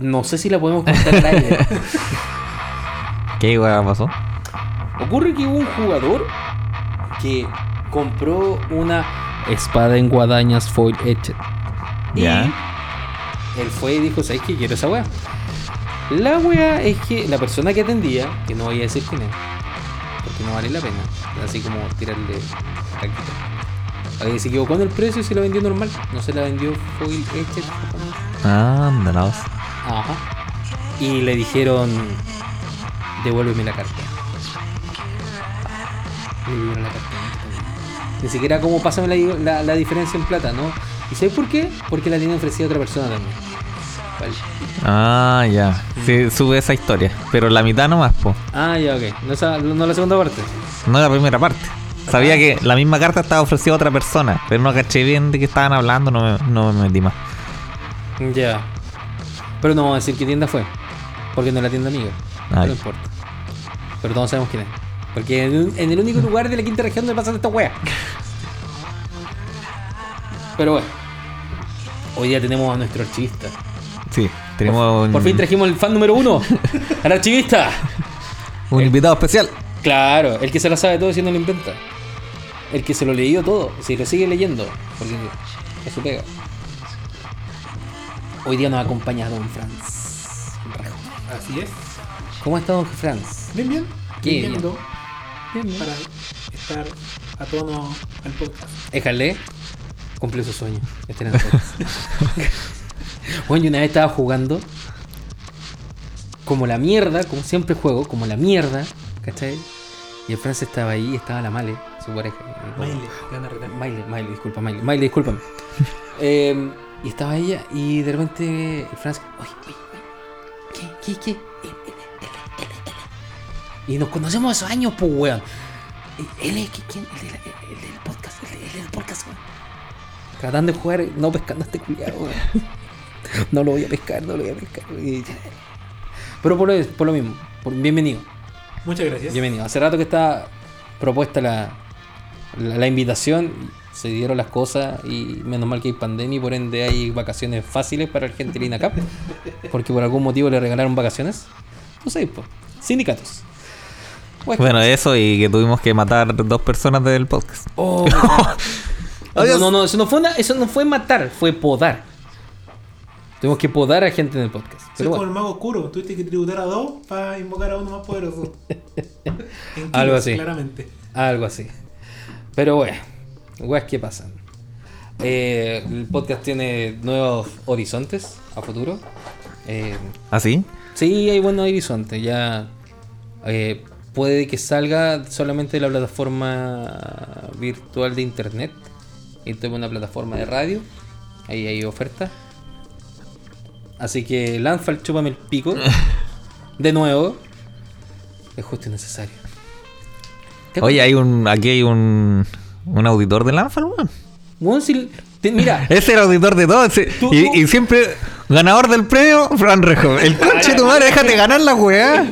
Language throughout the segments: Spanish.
No sé si la podemos contar al aire. ¿Qué weá pasó? Ocurre que hubo un jugador que compró una espada en guadañas foil etched. Ya. Y él fue y dijo, ¿sabes qué? Quiero esa wea. La wea es que la persona que atendía, que no voy a decir quién es, porque no vale la pena, así como tirarle. Ahí se equivocó en el precio y se la vendió normal. No se la vendió foil etched. La voz. Ajá. Y le dijeron, devuélveme la carta. Le dieron la carta. Ni siquiera como pásame la, la- la diferencia en plata, ¿no? ¿Y sabes por qué? Porque la tiene ofrecida otra persona también. Vale. Ah, ya. Sí, sube esa historia. Pero la mitad nomás, po. Ah, ya, ok. No, esa- no la segunda parte. No la primera parte. Sabía que la misma carta estaba ofrecida a otra persona, pero no caché bien de qué estaban hablando, no me, no me metí más. Ya. Pero no vamos a decir qué tienda fue. Porque no es la tienda amiga. No importa. Pero todos sabemos quién es. Porque en, el único lugar de la quinta región donde pasan esta wea. Pero bueno. Hoy día tenemos a nuestro archivista. Sí, tenemos un, Por fin trajimos el fan número uno. al archivista. un invitado especial. Claro, el que se la sabe todo y no lo inventa. El que se lo leyó todo, si lo sigue leyendo, porque es su pega. Hoy día nos acompaña Don Franz. Así es. ¿Cómo está Don Franz? Bien, bien. Qué bien. Bien, bien. para estar a tono al podcast. Éjale, cumplió su sueño. Este era nosotros. bueno, yo una vez estaba jugando como la mierda, como siempre juego, como la mierda, ¿cachai? Y el Franz estaba ahí, estaba la Male, su pareja. como- Maile, Miley, disculpa, Miley, Miley, discúlpame. Eh, y estaba ella y de repente el Franz, oye, oye, oye, ¿qué, qué, qué? Él, él, él. Y nos conocemos hace años, pues, weón. ¿qué- ¿quién? El, el- el del podcast, el, de- el del podcast, weón. Tratando de jugar, no pescando a este culiado, weón. No lo voy a pescar, no lo voy a pescar. Y- Pero por lo, por lo mismo, por- bienvenido. Muchas gracias. Bienvenido. Hace rato que está propuesta la, la, la invitación, se dieron las cosas y menos mal que hay pandemia y por ende hay vacaciones fáciles para el gente de INACAP, porque por algún motivo le regalaron vacaciones. No sé, pues, sindicatos. Bueno, Bueno, eso y que tuvimos que matar dos personas del podcast. oh, no, no, no, eso no fue una- eso no fue matar, fue podar. Tuvimos que podar a gente en el podcast. Soy Pero como bueno, el mago oscuro. Tuviste que tributar a dos para invocar a uno más poderoso. Algo así. Claramente. algo así. Pero bueno, weas que pasan. Eh, el podcast tiene nuevos horizontes a futuro. Eh, ¿Ah, sí? sí, hay buenos horizontes. Ya eh, puede que salga solamente de la plataforma virtual de internet. Y tome una plataforma de radio. Ahí hay ofertas. Así que lanza el chúpame el pico. De nuevo. Es justo y necesario. ¿Te Oye, hay un, aquí hay un, un auditor del Anfal, weón. Weón, si- te- mira, Es el auditor de todo. ese- Tú- y, y siempre ganador del premio, Fran Rejo. El coche de tu madre, déjate ganar la weá.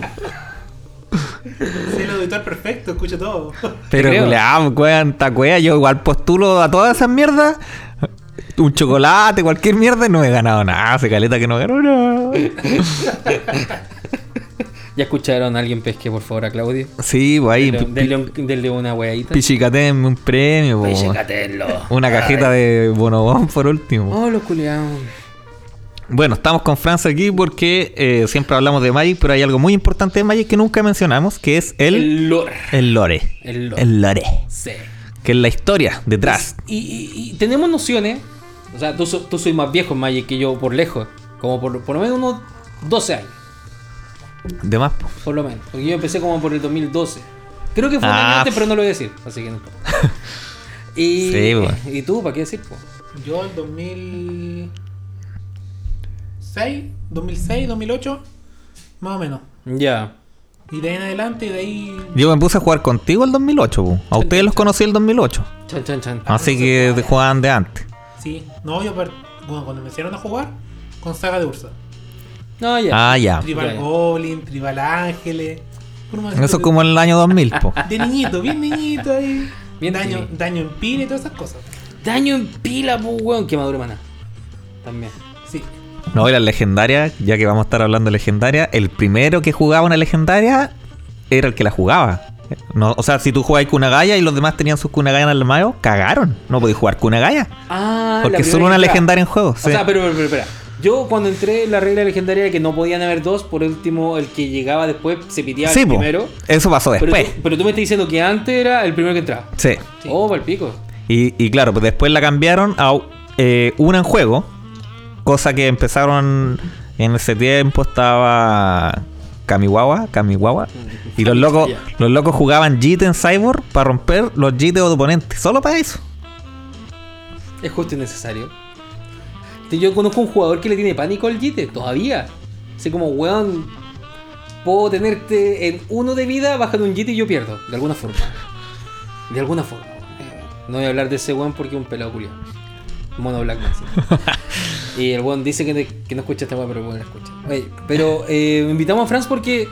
Soy el auditor perfecto, escucho todo. Pero, culeado, cuenta cuea. Yo igual postulo a todas esas mierdas. Un chocolate, cualquier mierda, y no he ganado nada. Hace caleta que no ganó nada. ya escucharon a alguien pesque por favor a Claudio. Sí, pues ahí. Denle, un- una weadita. Pichicatenme un premio, po. Pichicatelo. Una cajeta de bonobón por último. Oh, los culiados. Bueno, estamos con Franz aquí porque eh, siempre hablamos de Magic, pero hay algo muy importante de Magic que nunca mencionamos, que es el, El lore. el lore. El lore. El lore. Sí. Que es la historia detrás. Y, y- y tenemos nociones. O sea, tú, tú soy más viejo en Magic que yo por lejos. Como por, por lo menos unos 12 años. De más, po. Por lo menos. Porque yo empecé como por el 2012. Creo que fue un Ah, año antes, pero no lo voy a decir. Así que no importa. Y, Sí, bueno. ¿Y tú, para qué decir? po? Yo el 2006, 2006, 2008, más o menos. Ya. Y de ahí en adelante, y de ahí. Yo me puse a jugar contigo el 2008, po. A ustedes los conocí el 2008. Chan, chan, chan. Así que jugaban de antes. Sí, no, yo par- bueno, cuando me hicieron a jugar con Saga de Ursa. No, ya. Ah, ya. Tribal Ya, ya. Goblin, Tribal Ángeles. Eso es como en el año 2000, po. De niñito, bien niñito ahí. Bien daño, daño en pila y todas esas cosas. Daño en pila, pues, weón. Quemadura mana. También. Sí. No, y las legendarias, ya que vamos a estar hablando de legendaria, el primero que jugaba una legendaria era el que la jugaba. No, o sea, si tú jugabas Kunagaya y los demás tenían sus Kunagaya en el mayo, cagaron. No podías jugar Kunagaya. Ah, Porque solo una legendaria en juego. O sea, pero, pero, pero, espera. Yo cuando entré en la regla legendaria de que no podían haber dos, por último, el que llegaba después se piteaba Sí, el po. primero. Eso pasó Pero después. tú, pero tú me estás diciendo que antes era el primero que entraba. Sí. Sí. Oh, para el pico. Y, y claro, pues después la cambiaron a eh, una en juego. Cosa que empezaron. En ese tiempo estaba. Kamiwawa, Kamiwawa. Y los locos, los locos jugaban JIT en Cyborg para romper los JIT de oponentes. Solo para eso. Es justo y necesario. Yo conozco un jugador que le tiene pánico al JIT todavía. Así como, weón, puedo tenerte en uno de vida, bajan un JIT y yo pierdo. De alguna forma. De alguna forma. Eh, No voy a hablar de ese weón porque es un pelado culiado. Mono Blackman, sí. y el weón dice que, ne- que no escucha esta weá, pero el weón la escucha. Oye, pero eh, invitamos a Franz porque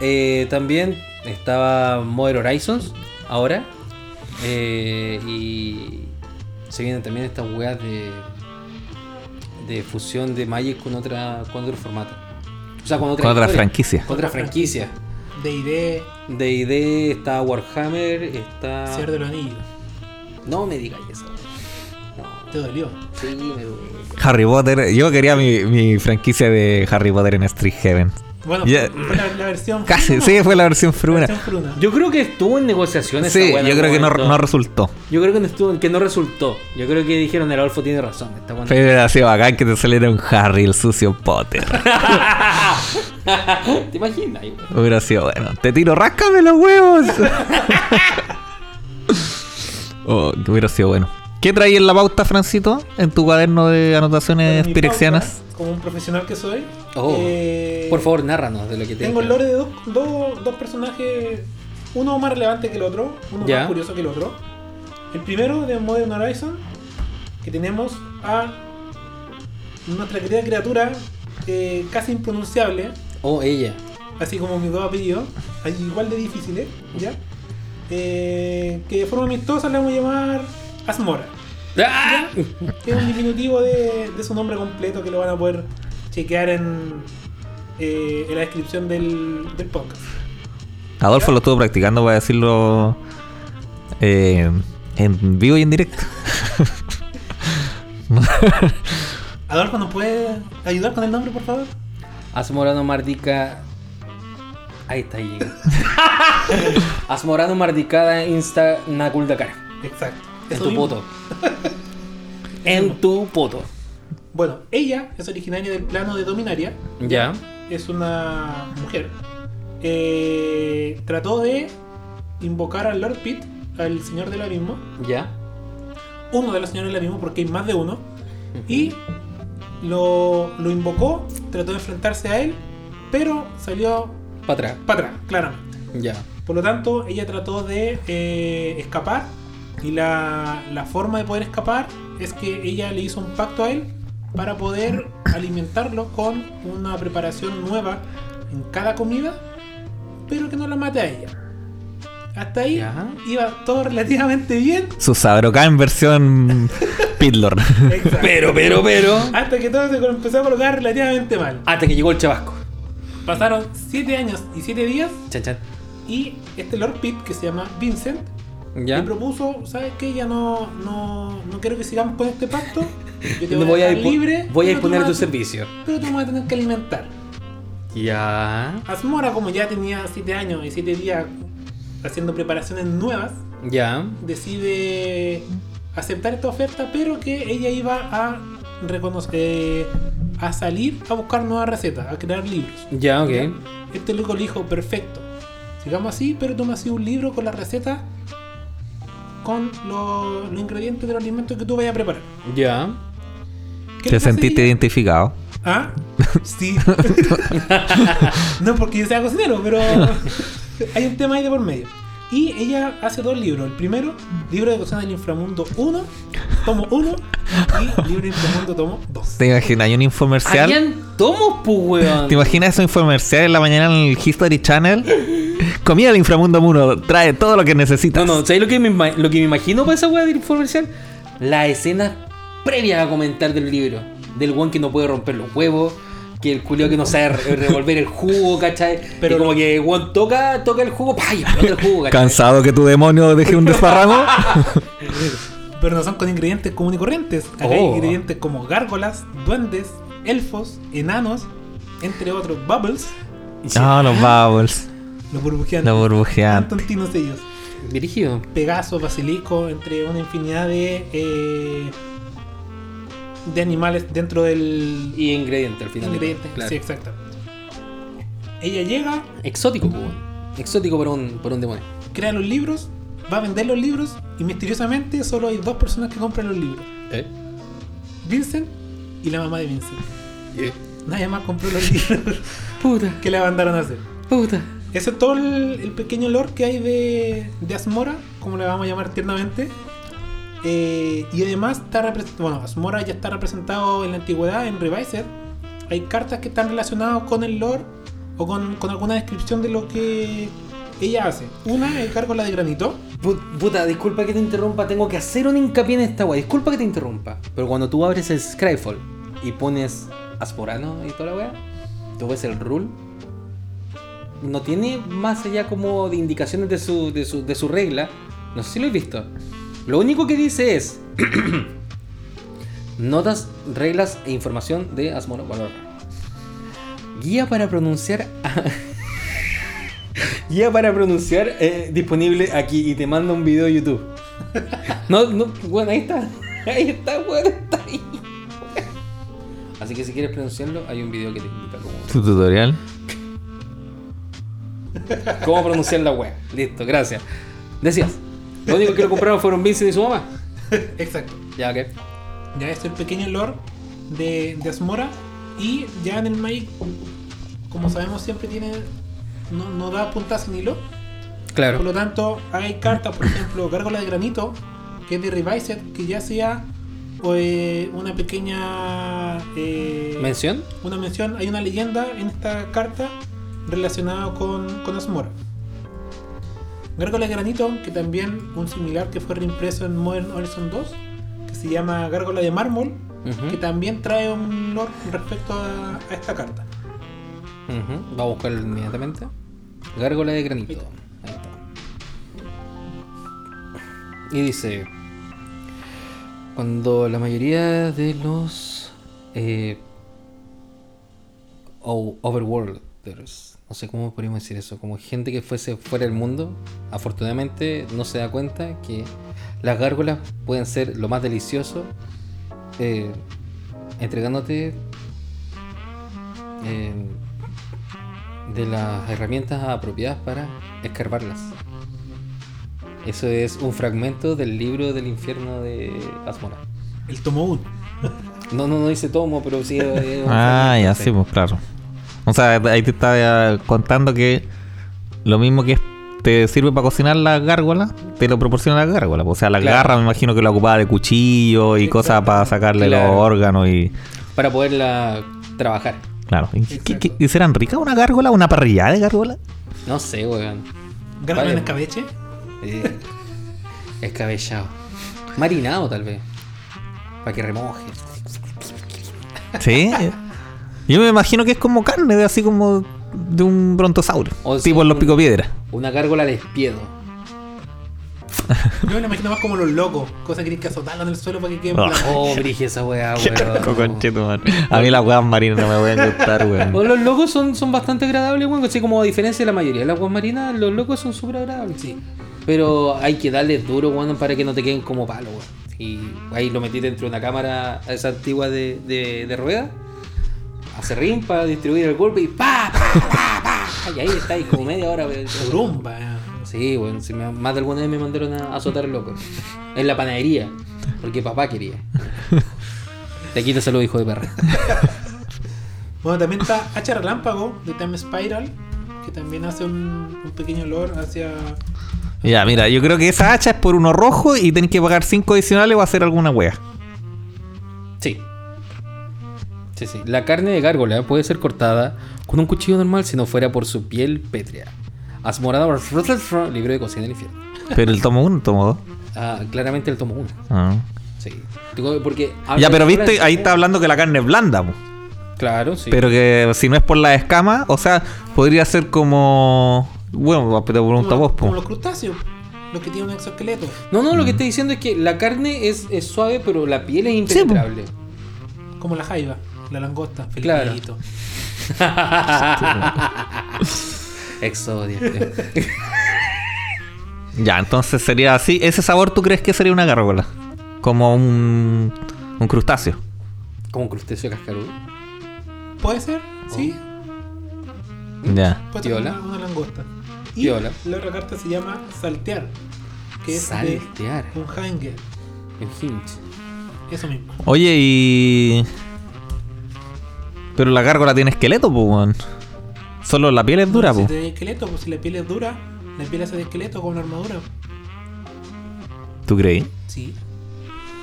eh, también estaba Modern Horizons ahora. Eh, y se vienen también estas weas de, de fusión de Magic con otra con otro formato. O sea, con otra, Con otra franquicia. Con otra franquicia. D&D, De ID está Warhammer, está. Señor de los Anillos. No me digas eso. No. Te dolió. Sí, me duele. Harry Potter. Yo quería mi, mi franquicia de Harry Potter en Street Heaven. Bueno, fue la, la versión... Casi, no, sí, fue la versión la fruna. versión fruna. Yo creo que estuvo en negociaciones. Sí, yo creo que no, no resultó. Yo creo que no, estuvo, que no resultó. Yo creo que dijeron el Adolfo tiene razón. Esta Pero hubiera sido bacán que te saliera un Harry, el sucio Potter. ¿Te imaginas? Hubiera sido bueno. Te tiro, ráscame los huevos. oh, que hubiera sido bueno. ¿Qué traí en la pauta, Francito? En tu cuaderno de anotaciones pirexianas. pauta, Como un profesional que soy. Oh, eh, Por favor, narranos de lo que te Tengo el lore de dos, dos, dos personajes, uno más relevante que el otro, uno Ya. más curioso que el otro. El primero de Modern Horizon, que tenemos a nuestra querida criatura eh, casi impronunciable, Oh, ella. así como mis dos apellidos, igual de difíciles, ¿ya? Eh, que de forma amistosa le vamos a llamar Asmora. ¡Ah! que es un diminutivo de, de su nombre completo que lo van a poder chequear en, eh, en la descripción del, del podcast. Adolfo lo estuvo practicando para decirlo eh, en vivo y en directo. Adolfo, ¿nos puede ayudar con el nombre, por favor? Asmorano Mardica. Ahí está, ahí llega. Asmorano Mardicada Insta Nakuldakar. Exacto. En tu poto. En tu poto. Bueno, ella es originaria del plano de Dominaria. Ya. Es una mujer. Eh, trató de invocar al Lord Pit, al Señor del Abismo. Ya. Uno de los Señores del Abismo, porque hay más de uno. Y lo, lo invocó, trató de enfrentarse a él, pero salió Para atrás. para atrás, claramente. Ya. Por lo tanto, ella trató de eh, escapar y la, la forma de poder escapar es que ella le hizo un pacto a él para poder alimentarlo con una preparación nueva en cada comida, pero que no la mate a ella. Hasta ahí iba todo relativamente bien. Su Sabrocá en versión Pitlor. Pero, pero, pero. Hasta que todo se empezó a colocar relativamente mal. Hasta que llegó el chabasco. Pasaron 7 años y 7 días Chan, chan. y este Lord Pitt, que se llama Vincent, Ya. propuso, ¿sabes qué? Ya no, no, no quiero que sigamos con este pacto. Yo te voy, a dispo- libre. voy a me tu servicio. Pero tú me vas a tener que alimentar. Ya. Asmora, como ya tenía 7 años y 7 días haciendo preparaciones nuevas, Ya. decide aceptar esta oferta, pero que ella iba a reconocer, eh, a salir a buscar nuevas recetas, a crear libros. Ya, ok. Este loco le dijo, perfecto. Sigamos así, pero tú me haces un libro con las recetas con lo- los ingredientes de los alimentos que tú vayas a preparar. Ya. ¿Qué Te sentiste identificado. ¿Ah? Sí. no porque yo sea cocinero, pero hay un tema ahí de por medio. Y ella hace dos libros. El primero, libro de cocina del inframundo 1, tomo 1, y libro de inframundo tomo 2. ¿Te imaginas? Hay un infomercial. Habían tomos, pues, weón. ¿Te imaginas esos infomerciales en la mañana en el History Channel? Comida del inframundo 1 trae todo lo que necesitas. No, no, ¿sabes lo que me, lo que me imagino para esa weá del comercial? La escena previa a comentar del libro. del weón que no puede romper los huevos, que el culiao que no sabe re- revolver el jugo, ¿cachai? Pero como que weón toca, toca el jugo, ¡pah! y el jugo, ¿cachai? Cansado que tu demonio deje un desparramo. Pero no son con ingredientes comunes y corrientes. Acá hay Oh. ingredientes como gárgolas, duendes, elfos, enanos, entre otros, bubbles, Ah, los bubbles. los burbujeantes. Los burbujeantes. tontinos ellos. Dirigido. Pegaso, basilisco, entre una infinidad de eh, de animales dentro del Y ingrediente al final. ingrediente. claro. Sí, exactamente. Ella llega, Exótico, pues. Exótico para un, para un demonio. crea los libros, va a vender los libros y misteriosamente solo hay dos personas que compran los libros. ¿Eh? Vincent y la mamá de Vincent. ¿Eh? Nadie más compró los libros Puta, que le mandaron a hacer. puta. Ese es todo el, el pequeño lore que hay de, de Asmora, como le vamos a llamar tiernamente. Eh, y además está representado, bueno, Asmora ya está representado en la antigüedad, en Revised. Hay cartas que están relacionadas con el lore o con, alguna descripción de lo que ella hace. Una es Gárgola de Granito. Pu- Puta, disculpa que te interrumpa, tengo que hacer un hincapié en esta weá. Disculpa que te interrumpa. Pero cuando tú abres el Scryfall y pones Asporano y toda la weá, tú ves el rule. No tiene más allá como de indicaciones de su, de su, de su regla. No sé si lo he visto. Lo único que dice es. Notas, reglas e información de Asmoro. Valor. Guía para pronunciar. Guía para pronunciar eh, disponible aquí y te manda un video de YouTube. No, no, bueno, ahí está. Ahí está, bueno, está ahí. Así que si quieres pronunciarlo, hay un video que te indica cómo, Tu tutorial. cómo pronunciar la web. Listo, gracias. Decías, lo único que lo compraron fueron Vincent y su mamá. Exacto. Ya, ok. Ya es el pequeño lore de, de Asmora. Y ya en el Magic, como sabemos, siempre tiene. No, no da puntas sin hilo. Por Claro. lo tanto, hay cartas, por ejemplo, Gárgola de Granito, que es de Revised, que ya sea eh, una pequeña. eh, ¿Mención? Una mención, hay una leyenda en esta carta relacionada con, con Asmora. Gárgola de Granito, que también un similar que fue reimpreso en Modern Horizon 2, que se llama Gárgola de Mármol, que también trae un lore respecto a, a esta carta. ujú. Va a buscarlo inmediatamente. Gárgola de granito. Ahí está. Y dice: Cuando la mayoría de los eh, overworlders, no sé cómo podríamos decir eso, como gente que fuese fuera del mundo, afortunadamente no se da cuenta que las gárgolas pueden ser lo más delicioso, eh, entregándote eh, de las herramientas apropiadas para escarbarlas. Eso es un fragmento del libro del infierno de Asmora. El tomo 1. No, no, no dice tomo, pero sí. es un Ah, ya, sí, pues claro. O sea, ahí te estaba contando que lo mismo que te sirve para cocinar la gárgola, te lo proporciona la gárgola. O sea, la Claro. garra me imagino que lo ocupaba de cuchillo y cosas para sacarle Claro. los órganos y... Para poderla trabajar. Claro. ¿Y, qué- Exacto. qué- y serán ricas una gárgola? ¿Una parrillada de gárgola? No sé, weón. Gárgola en escabeche. Eh, escabellado. Marinado, tal vez. Para que remoje. Sí. Yo me imagino que es como carne, de- así como de un brontosaurio. O tipo sea, en los un- picopiedras. Una gárgola de espiedo. Yo me lo imagino más como los locos, cosa que tienes que azotarlo en el suelo para que quede plano. Oh, brige esa weá, Qué weón. A mí las huevas marinas no me pueden gustar, weón. Los locos son, son bastante agradables, weón. Así como a diferencia de la mayoría de las aguas marinas, los locos son súper agradables. Sí. Pero hay que darle duro, weón, para que no te queden como palo, weón. Y ahí lo metí dentro de una cámara esa antigua de, de, de rueda. Hace rim para distribuir el golpe y pa, pa, pa, pa. Y ahí está, y como media hora, weón. Rumba. eh. Sí, weón. si me- más de alguna vez me mandaron a azotar el loco. En la panadería. Porque papá quería. Te quito salud, hijo de perra. Bueno, también está Hacha Relámpago de Time Spiral, que también hace un, un pequeño lore hacia. Ya, mira, yo creo que esa hacha es por uno rojo y tenés que pagar 5 adicionales o hacer alguna wea. Sí, sí. La carne de gárgola puede ser cortada con un cuchillo normal si no fuera por su piel pétrea. Asmorada libro de cocina del infierno. Pero el tomo 1, el tomo 2. Ah, claramente el tomo 1. Ah. Sí. Porque Ya, pero viste, ahí está hablando que la carne es blanda, po. Claro, sí. pero que si no es por la escama, o sea, podría ser como. Bueno, te pregunto a como, vos, como los crustáceos, los que tienen un exoesqueleto. No, no, Mm. lo que estoy diciendo es que la carne es, es suave, pero la piel es impenetrable. Como la jaiba, la langosta, Claro. Exodia. Ya, entonces sería así. ¿Ese sabor tú crees que sería una gárgola? Como un. un crustáceo. Como un crustáceo cascarudo. Puede ser, sí. Ya. Puede ser una, una langosta. Y la otra carta se llama saltear, que es Saltear. de un hanger. En hinge. Eso mismo. Oye, y. Pero la gárgola tiene esqueleto, pues, weón. Solo la piel es dura, si pues. te da esqueleto, pues si la piel es dura, la piel hace de esqueleto con una armadura. ¿Tú creí? Sí.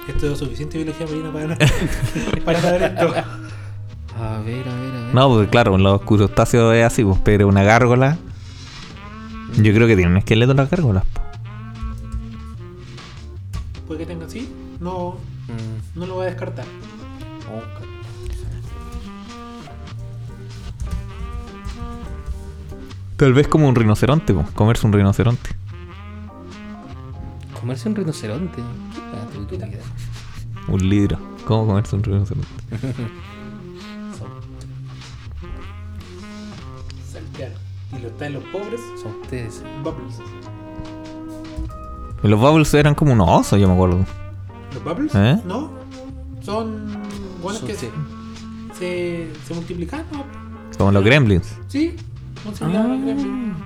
Esto es suficiente biología marina para, para saber esto. A ver, a ver, a ver. No, porque claro, los crustáceos es así, pues. Pero una gárgola. Yo creo que tiene un esqueleto las gárgolas, po. Puede que tenga así. No, Mm, no lo voy a descartar. ok. Tal vez como un rinoceronte, pues. Comerse un rinoceronte. Comerse un rinoceronte. ¿Qué tu- Un libro. ¿Cómo comerse un rinoceronte? Saltear. Y lo está en los pobres. Son ustedes. Bubbles. Los bubbles eran como unos osos, yo me acuerdo. ¿Los bubbles? ¿Eh? No. Son buenos que se, se, se multiplican, ¿no? Como los gremlins. Sí. Son similares a los gremlins.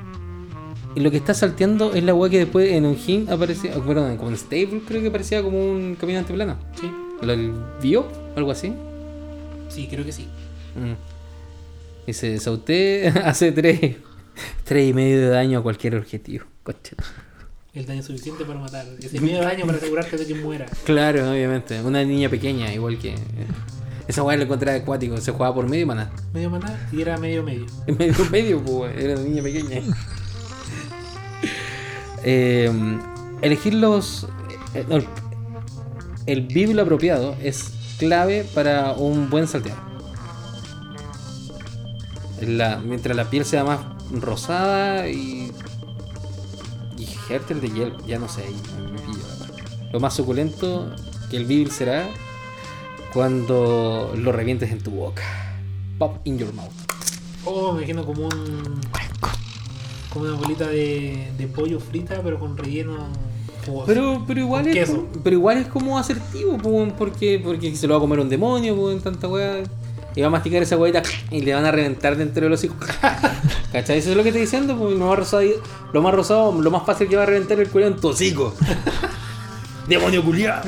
Y lo que está salteando es la weá que después en un hint aparecía, ah, perdón, como en Stable creo que parecía como un caminante plano. Sí. ¿Lo vio? Algo así. Sí, creo que sí. Mm. Dice, Sauté hace 3 tres y medio de daño a cualquier objetivo. Concha. El daño suficiente para matar. Ese medio daño para asegurarte de que muera. Claro, obviamente. Una niña pequeña, igual que. Esa weá lo encontré acuático. Se jugaba por medio maná. Medio maná y era medio medio. Medio medio, pues, era una niña pequeña. Eh, elegir los. eh, el, el apropiado es clave para un buen salteado. La, mientras la piel sea más rosada y. Y Hertel de hielo, ya no sé, me pillo, la. Lo más suculento que el bíblo será cuando lo revientes en tu boca. Pop in your mouth. Oh, me imagino como un. Como una bolita de, de pollo frita, pero con relleno jugoso. Pero, pero igual Con es queso. como, pero igual es como asertivo, po, porque, porque se lo va a comer un demonio, en tanta weá. Y va a masticar esa weá y le van a reventar dentro de los hijos. ¿Cachai? Eso es lo que estoy diciendo, pues lo más rosado, lo más rosado, lo más fácil que va a reventar el culo en tu hocico. Demonio culiado.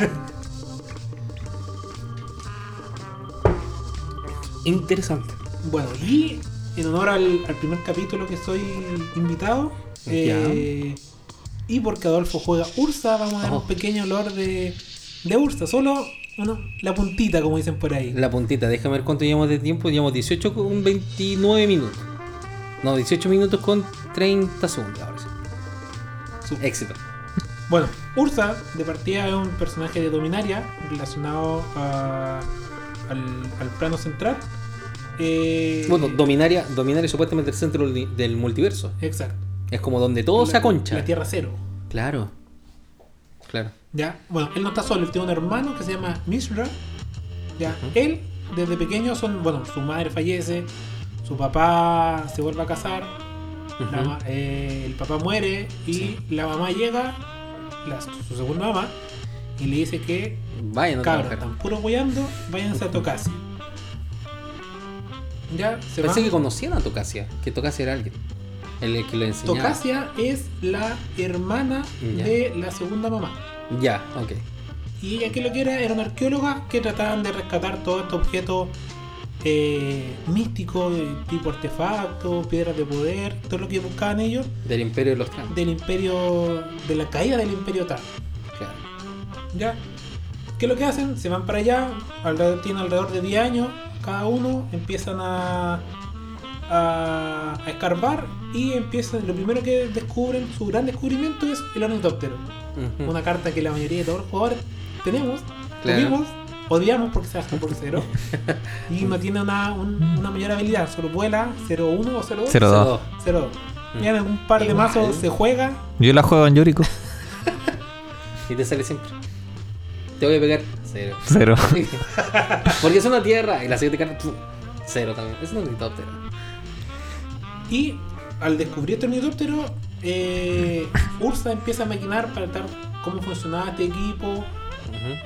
Interesante. Bueno, y en honor al, al primer capítulo que soy invitado, eh, y porque Adolfo juega Ursa, vamos a dar Oh. un pequeño olor de, de Ursa, solo bueno, la puntita, como dicen por ahí. La puntita, déjame ver cuánto llevamos de tiempo. Llevamos 18 con 29 minutos. No, 18 minutos con 30 segundos. Ahora sí. Éxito. Bueno, Ursa de partida es un personaje de Dominaria relacionado a- al, al plano central. Eh, Bueno, Dominaria, Dominaria supuestamente el centro del multiverso. Exacto. Es como donde todo se aconcha. La Tierra Cero. Claro. Claro. ¿Ya? Bueno, él no está solo, él tiene un hermano que se llama Mishra. ¿Ya? Él, desde pequeño, son, bueno, su madre fallece, su papá se vuelve a casar, eh, el papá muere y la mamá llega, la- su segunda mamá, y le dice que, Vayan a cabros, trabajar. están puro guiando, váyanse a Tocasia. Ya, se Pensé van. que conocían a Tocasia. Que Tocasia era alguien. El que le enseñaba. Tocasia es la hermana Ya. de la segunda mamá. Ya, ok. Y ella que lo que era era una arqueóloga que trataban de rescatar todos estos objetos eh, místicos, eh, tipo artefactos, piedras de poder, todo lo que buscaban ellos Del Imperio de los Trans. del imperio, de la caída del imperio Tang. Claro. ¿Ya? ¿Qué es lo que hacen? Se van para allá, alrededor, tienen alrededor de 10 años cada uno, empiezan a, a, a escarbar y empiezan, lo primero que descubren, su gran descubrimiento es el ornitóptero. Ujú. Una carta que la mayoría de todos los jugadores tenemos. Claro. tuvimos, odiamos porque se baja por cero. y no tiene una, un- una mayor habilidad, solo vuela 0-1 o 0-2. 0-2. 0-2. Y en algún par de mazos se juega. Yo la juego en Yuriko. Y te sale siempre. Te voy a pegar. Cero. Cero. Porque es una tierra. Y la siguiente carta. ¡pum! Cero también. Es un ornitóptero. Y al descubrir este ornitóptero, eh, Ursa empieza a maquinar para ver cómo funcionaba este equipo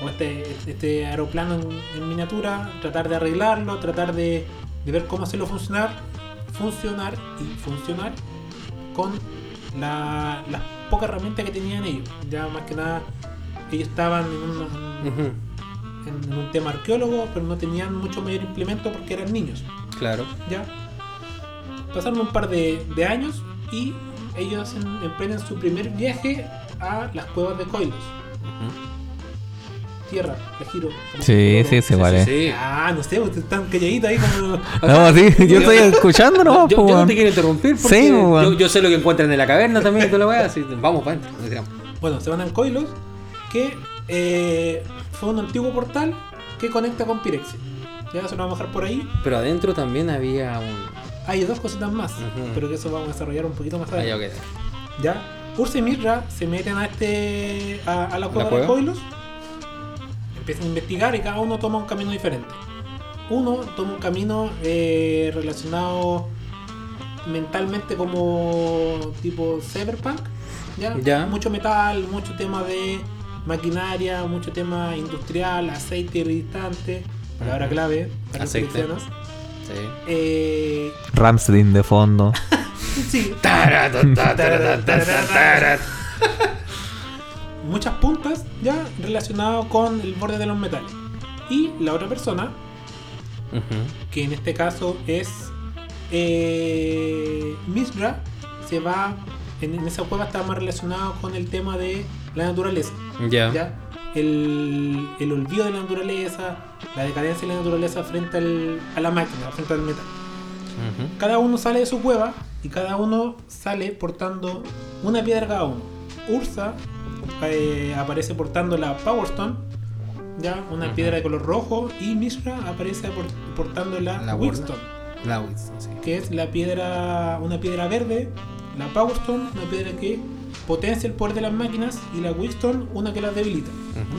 o este, este aeroplano en, en miniatura, tratar de arreglarlo, tratar de, de ver cómo hacerlo funcionar, funcionar y funcionar con la- las pocas herramientas que tenían ellos. Ya más que nada, ellos estaban en, en- en un tema arqueólogo, pero no tenían mucho mayor implemento porque eran niños. Claro. ¿ya? Pasaron un par de, de años y ellos em- emprenden su primer viaje a las cuevas de Coilos. Tierra, de giro. Sí, sí, sí, vale. Sí. Ah, no sé, ustedes están calladitos ahí como... No, sí, yo estoy escuchando, ¿no? Yo, yo no te quiero interrumpir porque Sí, weón. yo, yo sé lo que encuentran en la caverna también y toda la weá, así vamos para adentro. Bueno, se van a Coilos, que eh, fue un antiguo portal que conecta con Pirexia. Ya se lo vamos a dejar por ahí. Pero adentro también había un. Hay dos cositas más, pero que eso vamos a desarrollar un poquito más Ah, ya, adelante. ok. ¿Ya? Ursa y Mirra se meten a este a, a la cueva cueva? de Coilos, empiezan a investigar y cada uno toma un camino diferente. Uno toma un camino eh, relacionado mentalmente como tipo cyberpunk, ¿ya? Ya. Mucho metal, mucho tema de maquinaria, mucho tema industrial, aceite irritante, palabra clave para los Aceite. cristianos. Sí. Eh, Ramsdin de fondo. sí, muchas puntas ya relacionadas con el borde de los metales. Y la otra persona, que en este caso es eh, Misra, se va, en, en esa cueva está más relacionado con el tema de la naturaleza. Ya. ¿ya? El, el olvido de la naturaleza, la decadencia de la naturaleza frente al- a la máquina, frente al metal. Cada uno sale de su cueva y cada uno sale portando una piedra cada uno. Ursa eh, aparece portando la Power Stone, ya una piedra de color rojo, y Mishra aparece por- portando la, La La Wiz, sí. que es la piedra, una piedra verde. La Power Stone, una piedra que potencia el poder de las máquinas, y la Wickstone, una que las debilita.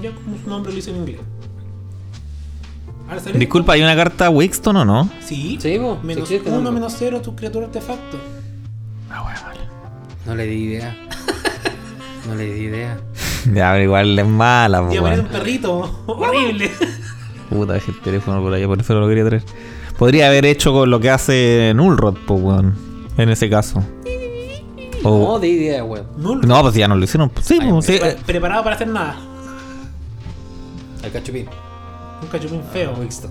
Ya como su nombre lo dice en inglés. Al salir- Disculpa, ¿hay una carta Wixton o no? Sí, Sí, sí menos existe, uno, ¿no? menos cero, tu criatura artefacto. No le di idea. No le di idea. Ya, pero igual es mala, po, Y aparece un perrito horrible. Puta, dejé el teléfono por allá, por eso no lo quería traer. Podría haber hecho con lo que hace Nullrod, pues, weón. En ese caso. No O- di idea, weón. Null. no, pues ya no lo hicieron. Sí, Ay, pues, sí, eh, preparado para hacer nada. El cachupín. Un cachupín feo. Winston.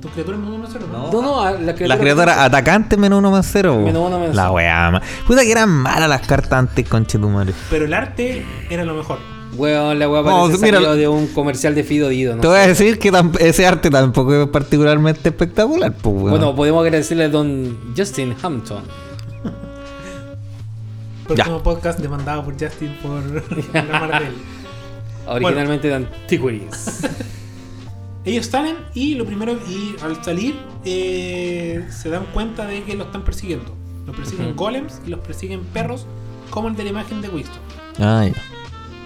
Tu criatura es muy cero, ¿no? No, no, a la criatura. La criatura atacante menos uno más cero. po. Menos uno menos La cero. weá, ma- Puta que eran malas las cartas antes, conchetumare. Pero el arte era lo mejor. Weón, la weá No, parece mira, salió de un comercial de Fido Dido, ¿no? Te voy sé. a decir que ese arte tampoco es particularmente espectacular, pues, weón. Bueno, podemos agradecerle a don Justin Hampton. Próximo podcast demandado por Justin por hablar de él. Originalmente de Antiquities. Ellos salen y lo primero, y al salir, eh, se dan cuenta de que lo están persiguiendo. Los persiguen golems y los persiguen perros, como el de la imagen de Winston. Ah, ya.